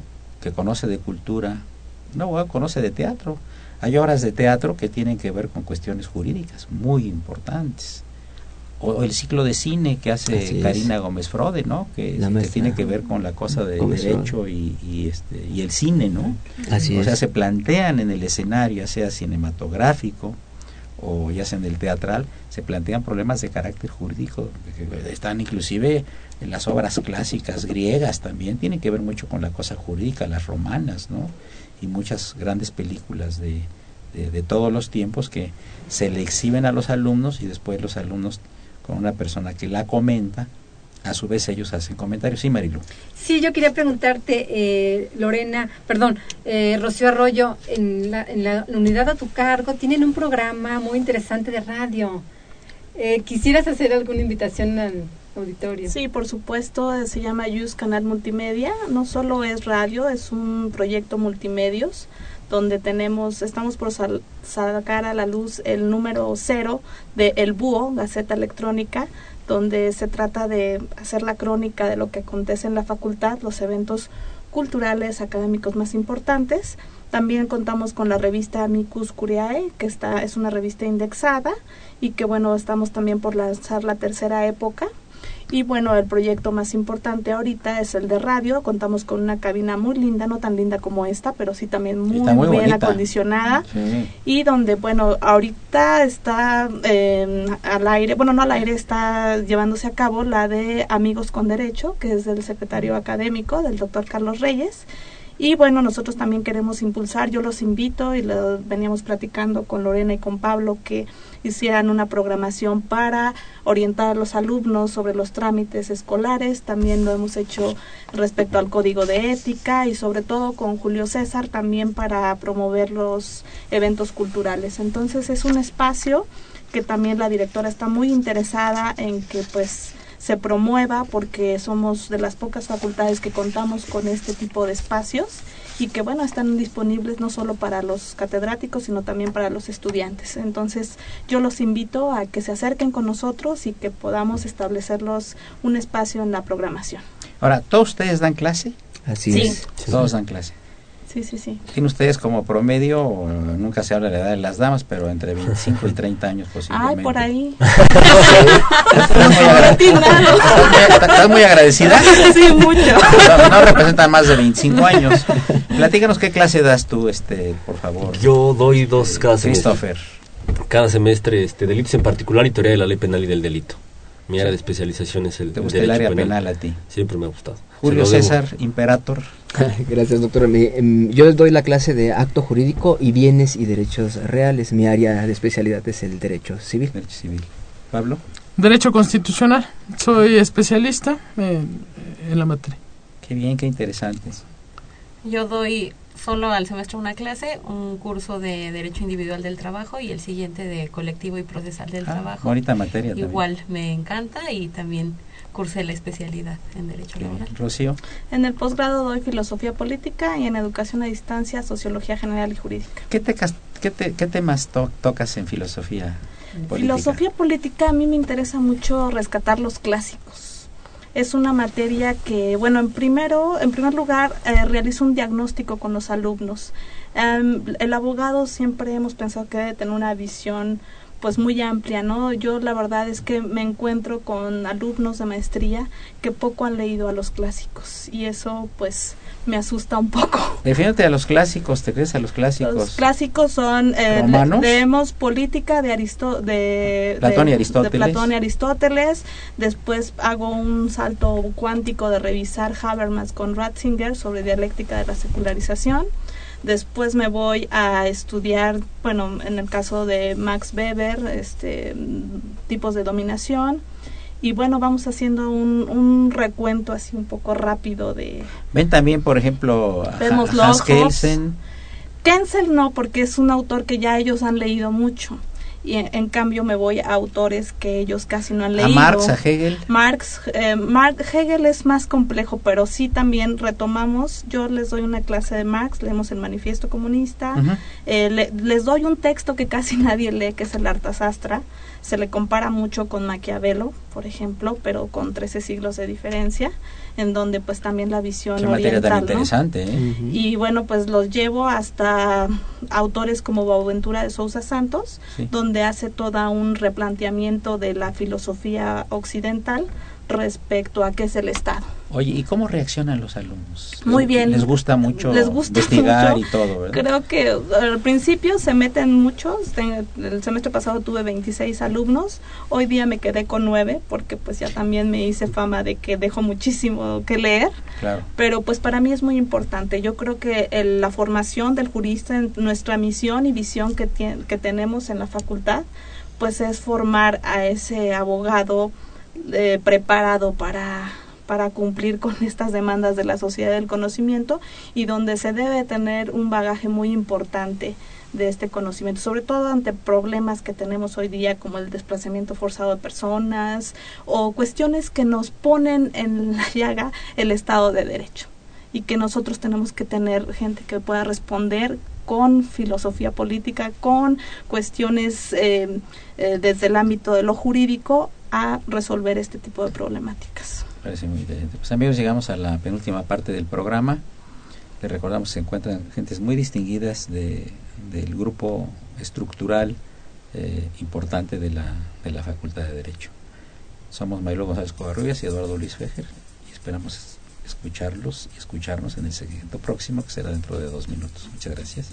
Speaker 1: que conoce de cultura, un abogado que conoce de teatro. Hay obras de teatro que tienen que ver con cuestiones jurídicas muy importantes o el ciclo de cine que hace. Karina Gómez Frode, ¿no? Que,
Speaker 8: maestra
Speaker 1: tiene que ver con la cosa del derecho y, y este y el cine, ¿no?
Speaker 8: Así
Speaker 1: o
Speaker 8: es.
Speaker 1: sea, se plantean en el escenario, ya sea cinematográfico o ya sea en el teatral, se plantean problemas de carácter jurídico, que están inclusive en las obras clásicas griegas también, tienen que ver mucho con la cosa jurídica, las romanas, ¿no? Y muchas grandes películas de, de, de todos los tiempos que se le exhiben a los alumnos y después los alumnos con una persona que la comenta, a su vez ellos hacen comentarios. Sí, Marilu.
Speaker 2: Sí, yo quería preguntarte, eh, Lorena, perdón, eh, Rocío Arroyo, en la, en la unidad a tu cargo tienen un programa muy interesante de radio. Eh, ¿Quisieras hacer alguna invitación al auditorio?
Speaker 5: Sí, por supuesto, se llama Use Canal Multimedia. No solo es radio, es un proyecto multimedios donde tenemos, estamos por sacar a la luz el número cero de El Búho, Gaceta Electrónica, donde se trata de hacer la crónica de lo que acontece en la facultad, los eventos culturales, académicos más importantes. También contamos con la revista Amicus Curiae, que está, es una revista indexada y que bueno, estamos también por lanzar la tercera época. Y bueno, el proyecto más importante ahorita es el de radio. Contamos con una cabina muy linda, no tan linda como esta, pero sí también muy, bien
Speaker 1: bonita.
Speaker 5: acondicionada.
Speaker 1: Sí.
Speaker 5: Y donde, bueno, ahorita está eh, al aire, bueno, no al aire, está llevándose a cabo la de Amigos con Derecho, que es del secretario académico, del doctor Carlos Reyes. Y bueno, nosotros también queremos impulsar, yo los invito y lo veníamos platicando con Lorena y con Pablo que hicieran una programación para orientar a los alumnos sobre los trámites escolares, también lo hemos hecho respecto al código de ética y sobre todo con Julio César también para promover los eventos culturales. Entonces es un espacio que también la directora está muy interesada en que pues se promueva porque somos de las pocas facultades que contamos con este tipo de espacios y que bueno están disponibles no solo para los catedráticos sino también para los estudiantes entonces yo los invito a que se acerquen con nosotros y que podamos establecerlos un espacio en la programación
Speaker 1: Ahora, ¿todos ustedes dan clase?
Speaker 8: Así
Speaker 5: Sí.
Speaker 8: es.
Speaker 1: Todos dan clase.
Speaker 5: Sí sí sí
Speaker 1: Tienen ustedes como promedio, eh, nunca se habla de la edad de las damas, pero entre <laughs> 25 y 30 años posiblemente.
Speaker 5: ay por ahí <laughs>
Speaker 1: ¿Estás <laughs> estás muy agradecida?
Speaker 5: sí mucho
Speaker 1: No, no representan más de 25 años. Platícanos qué clase das tú, este, por favor.
Speaker 7: Yo doy dos cada semestre.
Speaker 1: Christopher.
Speaker 7: Cada semestre, este, delitos en particular y teoría de la ley penal y del delito. Mi área de especialización es el
Speaker 1: ¿Te gusta el
Speaker 7: derecho
Speaker 1: área penal a ti?
Speaker 7: Siempre me ha gustado.
Speaker 1: Julio. César, Imperator. <laughs>
Speaker 8: Gracias, doctor. Me- em, yo les doy la clase de acto jurídico y bienes y derechos reales. Mi área de especialidad es el derecho civil.
Speaker 1: Derecho civil. Pablo.
Speaker 4: Derecho constitucional. Soy especialista en, en la materia.
Speaker 1: Qué bien, qué interesante.
Speaker 6: Yo doy solo al semestre una clase, un curso de Derecho Individual del Trabajo y el siguiente de Colectivo y Procesal del
Speaker 1: Ah,
Speaker 6: Trabajo.
Speaker 1: bonita materia también.
Speaker 6: Igual me encanta y también cursé la especialidad en Derecho
Speaker 1: bien.
Speaker 6: Laboral.
Speaker 1: Rocío.
Speaker 5: en el posgrado doy filosofía política y en educación a distancia sociología general y jurídica
Speaker 1: ¿Qué, te, qué, te- qué temas to- tocas en filosofía política?
Speaker 5: Filosofía política a mí me interesa mucho rescatar los clásicos. Es una materia que, bueno, en primero, en primer lugar, eh, realizo un diagnóstico con los alumnos. Em, el abogado siempre hemos pensado que debe tener una visión pues muy amplia, ¿no? Yo la verdad es que me encuentro con alumnos de maestría que poco han leído a los clásicos y eso pues me asusta un poco.
Speaker 1: Defínete a los clásicos, ¿te crees a los clásicos?
Speaker 5: Los clásicos son eh, leemos política de Aristo de
Speaker 1: Platón y
Speaker 5: de-
Speaker 1: Aristóteles.
Speaker 5: de Platón y Aristóteles. Después hago un salto cuántico de revisar Habermas con Ratzinger sobre dialéctica de la secularización. Después me voy a estudiar, bueno, en el caso de Max Weber, este, tipos de dominación. Y bueno, vamos haciendo un, un recuento así un poco rápido de,
Speaker 1: Ven también, por ejemplo, a Hans. Kelsen.
Speaker 5: Kensel no, porque es un autor que ya ellos han leído mucho. Y en, en cambio me voy a autores que ellos casi no han
Speaker 1: a
Speaker 5: leído.
Speaker 1: Marx, a Hegel.
Speaker 5: Marx, eh, Mark Hegel es más complejo, pero sí también retomamos. Yo les doy una clase de Marx, leemos el Manifiesto Comunista. Eh, le- les doy un texto que casi <laughs> nadie lee, que es el Artasastra. Se le compara mucho con Maquiavelo, por ejemplo, pero con 13 siglos de diferencia, en donde pues también la visión
Speaker 1: Qué materia tan
Speaker 5: oriental, ¿no?
Speaker 1: interesante, ¿eh?
Speaker 5: Y bueno, pues los llevo hasta autores como Boaventura de Sousa Santos,
Speaker 1: Sí.
Speaker 5: donde hace todo un replanteamiento de la filosofía occidental respecto a qué es el Estado.
Speaker 1: Oye, ¿y cómo reaccionan los alumnos?
Speaker 5: Muy bien.
Speaker 1: Les gusta mucho
Speaker 5: Les gusta
Speaker 1: investigar
Speaker 5: mucho.
Speaker 1: y todo, ¿verdad?
Speaker 5: Creo que al principio se meten muchos. El semestre pasado tuve 26 alumnos. Hoy día me quedé con 9 porque pues ya también me hice fama de que dejo muchísimo que leer.
Speaker 1: Claro.
Speaker 5: Pero pues para mí es muy importante. Yo creo que el- la formación del jurista, en nuestra misión y visión que, tien- que tenemos en la facultad, pues es formar a ese abogado eh, preparado para para cumplir con estas demandas de la sociedad del conocimiento y donde se debe tener un bagaje muy importante de este conocimiento, sobre todo ante problemas que tenemos hoy día como el desplazamiento forzado de personas o cuestiones que nos ponen en la llaga el Estado de Derecho y que nosotros tenemos que tener gente que pueda responder con filosofía política, con cuestiones eh, eh, desde el ámbito de lo jurídico a resolver este tipo de problemáticas.
Speaker 1: Parece muy interesante. Pues amigos, llegamos a la penúltima parte del programa. Les recordamos que se encuentran gentes muy distinguidas de, del grupo estructural eh, importante de la, de la Facultad de Derecho. Somos Mailo González Covarrubias y Eduardo Luis Fejer y esperamos es- escucharlos y escucharnos en el segmento próximo que será dentro de dos minutos. Muchas gracias.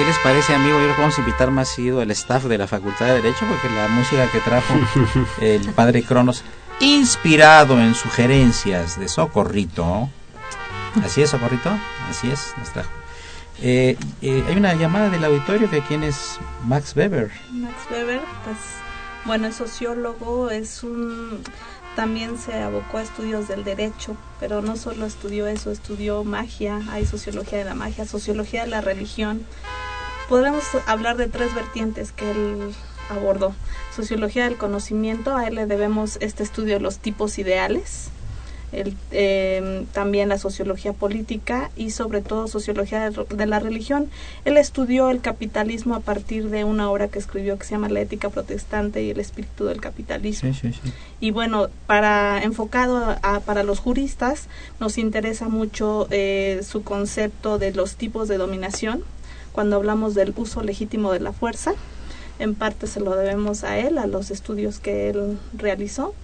Speaker 1: ¿Qué les parece, amigo? Yo les vamos a invitar más seguido al staff de la Facultad de Derecho, porque la música que trajo <laughs> el padre Cronos, inspirado en sugerencias de Socorrito. ¿Así es, Socorrito? Así es, nos trajo. Eh, eh, hay una llamada del auditorio que quién es Max Weber.
Speaker 5: Max Weber, pues bueno, es sociólogo, es un también se abocó a estudios del derecho, pero no solo estudió eso, estudió magia, hay sociología de la magia, sociología de la religión. Podremos hablar de tres vertientes que él abordó. Sociología del conocimiento, a él le debemos este estudio de los tipos ideales, el, eh, también la sociología política y sobre todo sociología de, de, la religión. Él estudió el capitalismo a partir de una obra que escribió que se llama La ética protestante y el espíritu del capitalismo.
Speaker 1: Sí, sí, sí.
Speaker 5: Y bueno, para enfocado a, a, para los juristas nos interesa mucho eh, su concepto de los tipos de dominación cuando hablamos del uso legítimo de la fuerza. En parte se lo debemos a él, a los estudios que él realizó.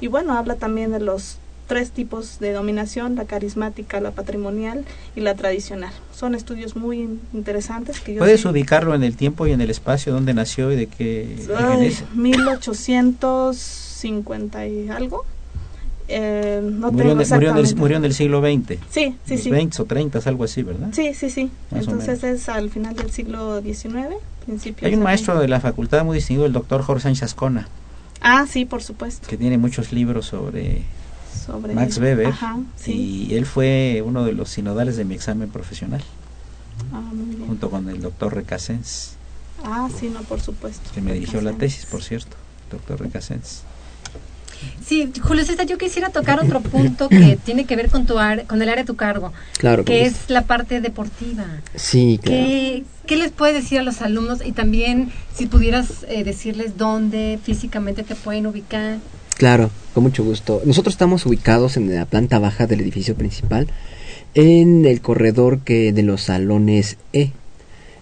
Speaker 5: Y bueno, habla también de los tres tipos de dominación, la carismática, la patrimonial y la tradicional. Son estudios muy interesantes. Que yo
Speaker 1: ¿Puedes
Speaker 5: sí,
Speaker 1: ubicarlo en el tiempo y en el espacio donde nació y de qué?
Speaker 5: Ay, 1850 y algo. Eh, no
Speaker 1: murió,
Speaker 5: tengo
Speaker 1: de, murió, en el, murió, en el, siglo XX.
Speaker 5: Sí, sí, sí.
Speaker 1: 20 o 30, algo así, ¿verdad?
Speaker 5: Sí, sí, sí. Más Entonces es al final del siglo XIX, principio.
Speaker 1: Hay un maestro de la facultad muy distinguido, el doctor Jorge Sánchez Ascona.
Speaker 5: Ah, sí, por supuesto.
Speaker 1: Que tiene muchos libros sobre
Speaker 5: sobre
Speaker 1: Max Weber
Speaker 5: Ajá, sí.
Speaker 1: y él fue uno de los sinodales de mi examen profesional
Speaker 5: ah,
Speaker 1: junto con el doctor Recasens
Speaker 5: ah sí no por supuesto
Speaker 1: que me dirigió la tesis por cierto doctor Recasens
Speaker 2: Sí, Julio César, yo quisiera tocar otro punto que <clears throat> tiene que ver con tu con el área de tu cargo,
Speaker 8: claro,
Speaker 2: que es la parte deportiva.
Speaker 8: Sí, claro.
Speaker 2: ¿Qué, ¿Qué, les puedes decir a los alumnos y también si pudieras eh, decirles dónde físicamente te pueden ubicar?
Speaker 8: Claro, con mucho gusto. Nosotros estamos ubicados en la planta baja del edificio principal, en el corredor que de los salones E.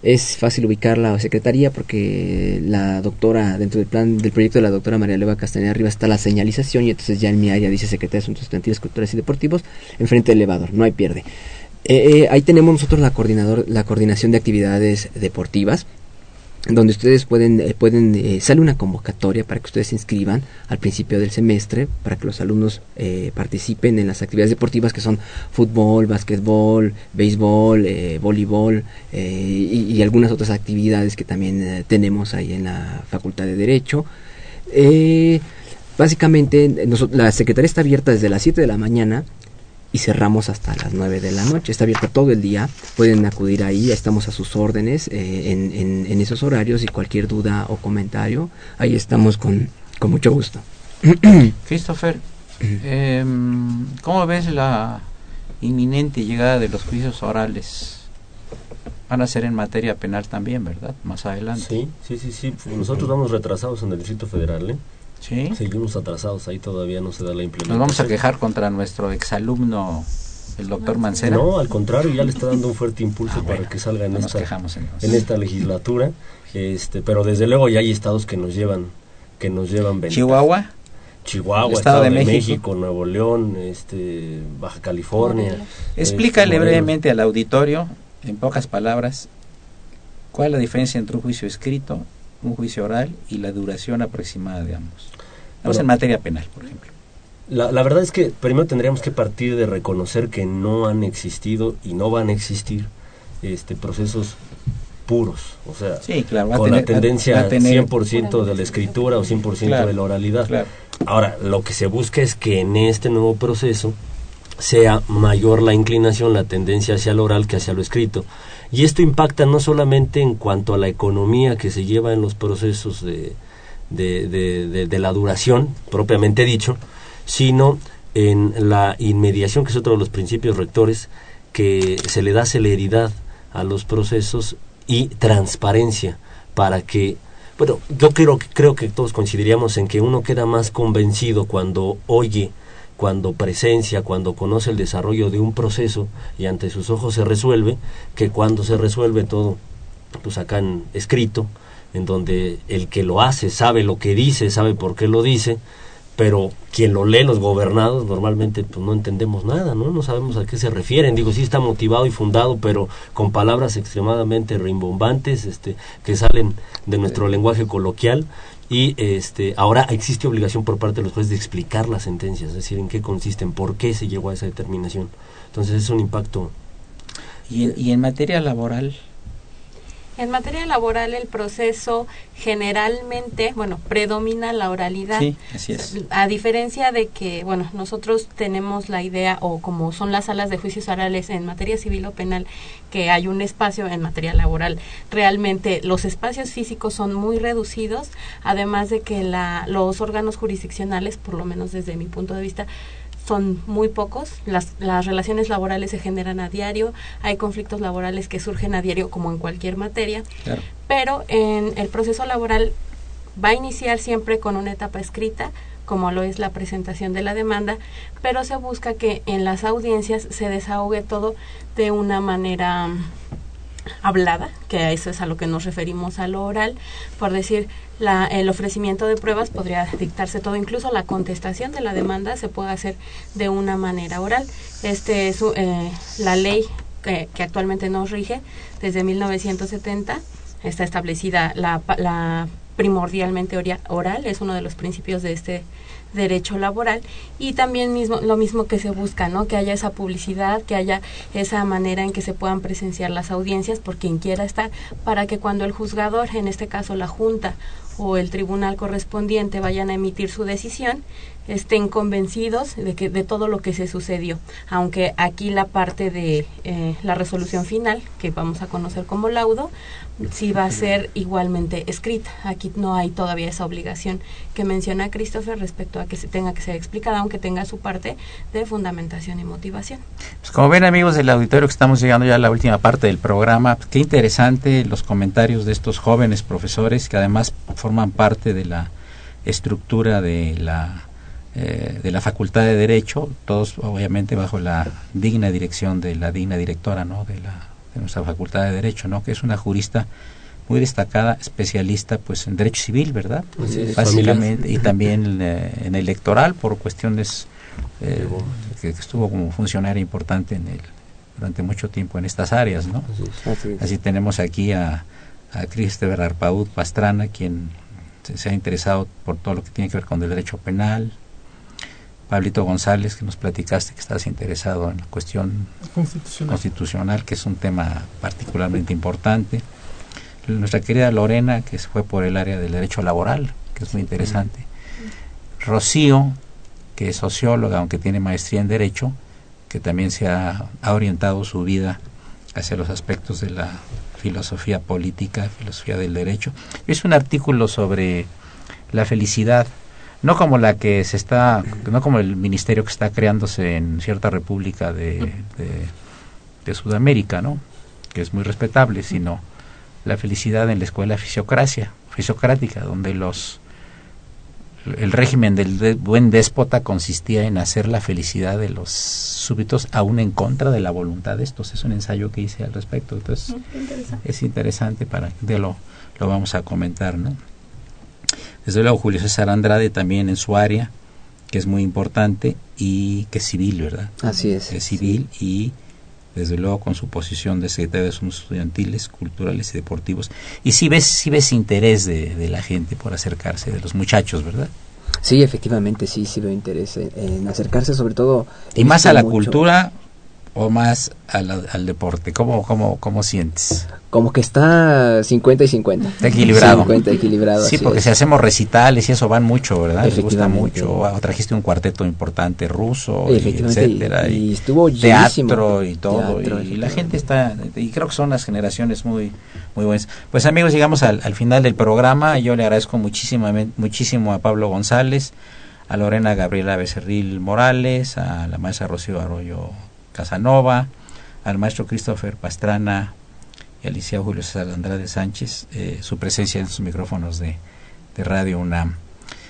Speaker 8: Es fácil ubicar la secretaría porque la doctora, dentro del plan del proyecto de la doctora María Leva Castañeda arriba está la señalización y entonces ya en mi área dice Secretaría de Asuntos Estudiantiles, Culturales y Deportivos, enfrente del elevador, no hay pierde. Eh, eh, ahí tenemos nosotros la, coordinador, la coordinación de actividades deportivas, donde ustedes pueden, eh, pueden eh, sale una convocatoria para que ustedes se inscriban al principio del semestre, para que los alumnos eh, participen en las actividades deportivas que son fútbol, básquetbol, béisbol, eh, voleibol y, y, algunas otras actividades que también tenemos ahí en la Facultad de Derecho. básicamente, la Secretaría está abierta desde las 7 de la mañana y cerramos hasta las 9 de la noche. Está abierta todo el día, pueden acudir ahí, estamos a sus órdenes eh, en, en, en, esos horarios y cualquier duda o comentario, ahí estamos con, con mucho gusto. <clears throat>
Speaker 1: Christopher, eh, ¿cómo ves la inminente llegada de los juicios orales? Van a ser en materia penal también, ¿verdad? Más adelante.
Speaker 7: Sí, sí, sí, sí. Nosotros vamos retrasados en el Distrito Federal, ¿eh?
Speaker 1: ¿Sí?
Speaker 7: Seguimos atrasados, ahí todavía no se da la implementación.
Speaker 1: Nos vamos a quejar contra nuestro exalumno, el doctor Mancera.
Speaker 7: No, al contrario, ya le está dando un fuerte impulso
Speaker 1: ah,
Speaker 7: para
Speaker 1: bueno,
Speaker 7: que salga en,
Speaker 1: no
Speaker 7: esta,
Speaker 1: quejamos,
Speaker 7: en esta legislatura. Este, pero desde luego ya hay estados que nos llevan, que nos llevan ventaja.
Speaker 1: Chihuahua.
Speaker 7: Chihuahua, Estado, Estado de, de México. México. Nuevo León, este, Baja California.
Speaker 1: Explícale este, brevemente al auditorio, en pocas palabras, cuál es la diferencia entre un juicio escrito, un juicio oral y la duración aproximada de ambos. Vamos en materia penal, por ejemplo.
Speaker 7: La, la, verdad es que primero tendríamos que partir de reconocer que no han existido y no van a existir este, procesos puros, o sea,
Speaker 1: sí, claro,
Speaker 7: con
Speaker 1: tener,
Speaker 7: la tendencia
Speaker 1: va a tener,
Speaker 7: 100% de la escritura o 100%
Speaker 1: claro,
Speaker 7: de la oralidad.
Speaker 1: Claro.
Speaker 7: Ahora, lo que se busca es que en este nuevo proceso sea mayor la inclinación, la tendencia hacia lo oral que hacia lo escrito. Y esto impacta no solamente en cuanto a la economía que se lleva en los procesos de, de, de, la duración, propiamente dicho, sino en la inmediación, que es otro de los principios rectores, que se le da celeridad a los procesos y transparencia para que, bueno, yo creo, creo que todos coincidiríamos en que uno queda más convencido cuando oye, cuando presencia, cuando conoce el desarrollo de un proceso y ante sus ojos se resuelve, que cuando se resuelve todo, pues acá en escrito, en donde el que lo hace sabe lo que dice, sabe por qué lo dice, pero quien lo lee, los gobernados, normalmente pues no entendemos nada, ¿no? No sabemos a qué se refieren. Digo, sí está motivado y fundado, pero con palabras extremadamente rimbombantes, este, que salen de nuestro lenguaje coloquial. Y este, ahora existe obligación por parte de los jueces de explicar las sentencias, es decir, en qué consisten, por qué se llegó a esa determinación. Entonces es un impacto.
Speaker 1: ¿Y y en materia laboral?
Speaker 6: En materia laboral el proceso generalmente, bueno, predomina la oralidad.
Speaker 1: Sí, así es.
Speaker 6: A diferencia de que, bueno, nosotros tenemos la idea, o como son las salas de juicios orales en materia civil o penal, que hay un espacio en materia laboral. Realmente los espacios físicos son muy reducidos, además de que la, los órganos jurisdiccionales, por lo menos desde mi punto de vista, son muy pocos, las, las relaciones laborales se generan a diario, hay conflictos laborales que surgen a diario como en cualquier materia,
Speaker 1: Claro.
Speaker 6: pero en el proceso laboral va a iniciar siempre con una etapa escrita, como lo es la presentación de la demanda, pero se busca que en las audiencias se desahogue todo de una manera hablada, que a eso es a lo que nos referimos a lo oral, por decir, la, el ofrecimiento de pruebas podría dictarse todo, incluso la contestación de la demanda se puede hacer de una manera oral. Este es eh, la ley que, actualmente nos rige desde 1970 está establecida la, la primordialmente oral, es uno de los principios de este derecho laboral y también mismo lo mismo que se busca, ¿no? Que haya esa publicidad, que haya esa manera en que se puedan presenciar las audiencias por quien quiera estar para que cuando el juzgador, en este caso la junta o el tribunal correspondiente vayan a emitir su decisión, estén convencidos de que de todo lo que se sucedió, aunque aquí la parte de eh, la resolución final que vamos a conocer como laudo sí va a ser igualmente escrita. Aquí no hay todavía esa obligación que menciona Christopher respecto a que se tenga que ser explicada, aunque tenga su parte de fundamentación y motivación.
Speaker 1: Pues como ven amigos del auditorio que estamos llegando ya a la última parte del programa, pues, qué interesante los comentarios de estos jóvenes profesores que además forman parte de la estructura de la eh, de la Facultad de Derecho, todos obviamente bajo la digna dirección de la digna directora, ¿no? de la de nuestra Facultad de Derecho, ¿no? que es una jurista muy destacada, especialista pues en derecho civil, ¿verdad?
Speaker 7: Así es,
Speaker 1: Básicamente y también eh, en electoral por cuestiones eh, que, que estuvo como funcionario importante en el durante mucho tiempo en estas áreas, ¿no?
Speaker 7: Así es.
Speaker 8: Así es.
Speaker 1: Así tenemos aquí a, a Christopher Arpaud Pastrana, quien se, se ha interesado por todo lo que tiene que ver con el derecho penal. Pablito González, que nos platicaste que estás interesado en la cuestión
Speaker 4: Constitucional.
Speaker 1: constitucional, que es un tema particularmente importante. Nuestra querida Lorena, que se fue por el área del derecho laboral, que es muy interesante. Rocío, que es socióloga, aunque tiene maestría en derecho, que también se ha, ha orientado su vida hacia los aspectos de la filosofía política, filosofía del derecho. Es un artículo sobre la felicidad, no como la que se está, no como el ministerio que está creándose en cierta república de, de, de Sudamérica, ¿no? que es muy respetable, sino la felicidad en la escuela fisiocracia, fisiocrática, donde los el régimen del de- buen déspota consistía en hacer la felicidad de los súbditos aún en contra de la voluntad de estos. Es un ensayo que hice al respecto. Entonces,
Speaker 5: interesante.
Speaker 1: es interesante para de lo lo vamos a comentar no desde luego Julio César Andrade también en su área que es muy importante y que es civil verdad
Speaker 8: Así es.
Speaker 1: es civil y desde luego con su posición de secretario de Asuntos Estudiantiles, Culturales y Deportivos. Y si ves, si ves interés de, de la gente por acercarse, de los muchachos, ¿verdad?
Speaker 8: Sí, efectivamente, sí, sí veo interés en, en acercarse, sobre todo.
Speaker 1: Y más a la
Speaker 8: mucho-
Speaker 1: cultura o más al deporte. ¿Cómo, cómo, ¿Cómo sientes?
Speaker 8: Como que está 50 y 50.
Speaker 1: Está equilibrado.
Speaker 8: 50 equilibrado.
Speaker 1: Sí, porque
Speaker 8: es.
Speaker 1: si hacemos recitales y eso van mucho, ¿verdad? Les gusta mucho. Ah, Trajiste un cuarteto importante ruso, y
Speaker 8: Efectivamente, y-
Speaker 1: etcétera.
Speaker 8: y estuvo llenísimo.
Speaker 1: teatro y todo.
Speaker 8: Teatro,
Speaker 1: y, y la gente está, y creo que son las generaciones muy muy buenas. Pues amigos, llegamos al, al final del programa. Yo le agradezco muchísimo, muchísimo a Pablo González, a Lorena Gabriela Becerril Morales, a la maestra Rocío Arroyo Casanova, al maestro Christopher Pastrana y al licenciado Julio César Andrade Sánchez, eh, su presencia en sus micrófonos de, de Radio UNAM.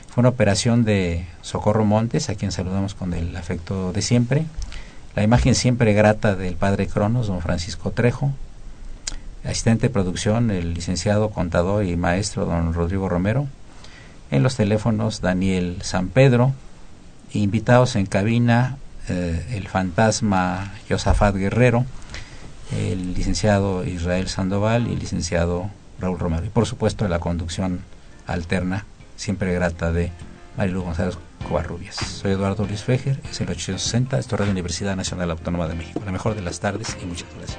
Speaker 1: Fue una operación de Socorro Montes, a quien saludamos con el afecto de siempre. La imagen siempre grata del padre Cronos, don Francisco Trejo. Asistente de producción, el licenciado contador y maestro don Rodrigo Romero. En los teléfonos, Daniel San Pedro. Invitados en cabina, eh, el fantasma Josafat Guerrero, el licenciado Israel Sandoval y el licenciado Raúl Romero. Y por supuesto la conducción alterna, siempre grata de Marilu González Covarrubias. Soy Eduardo Luis Fejer, es el 860, esto es Radio Universidad Nacional Autónoma de México. La mejor de las tardes y muchas gracias.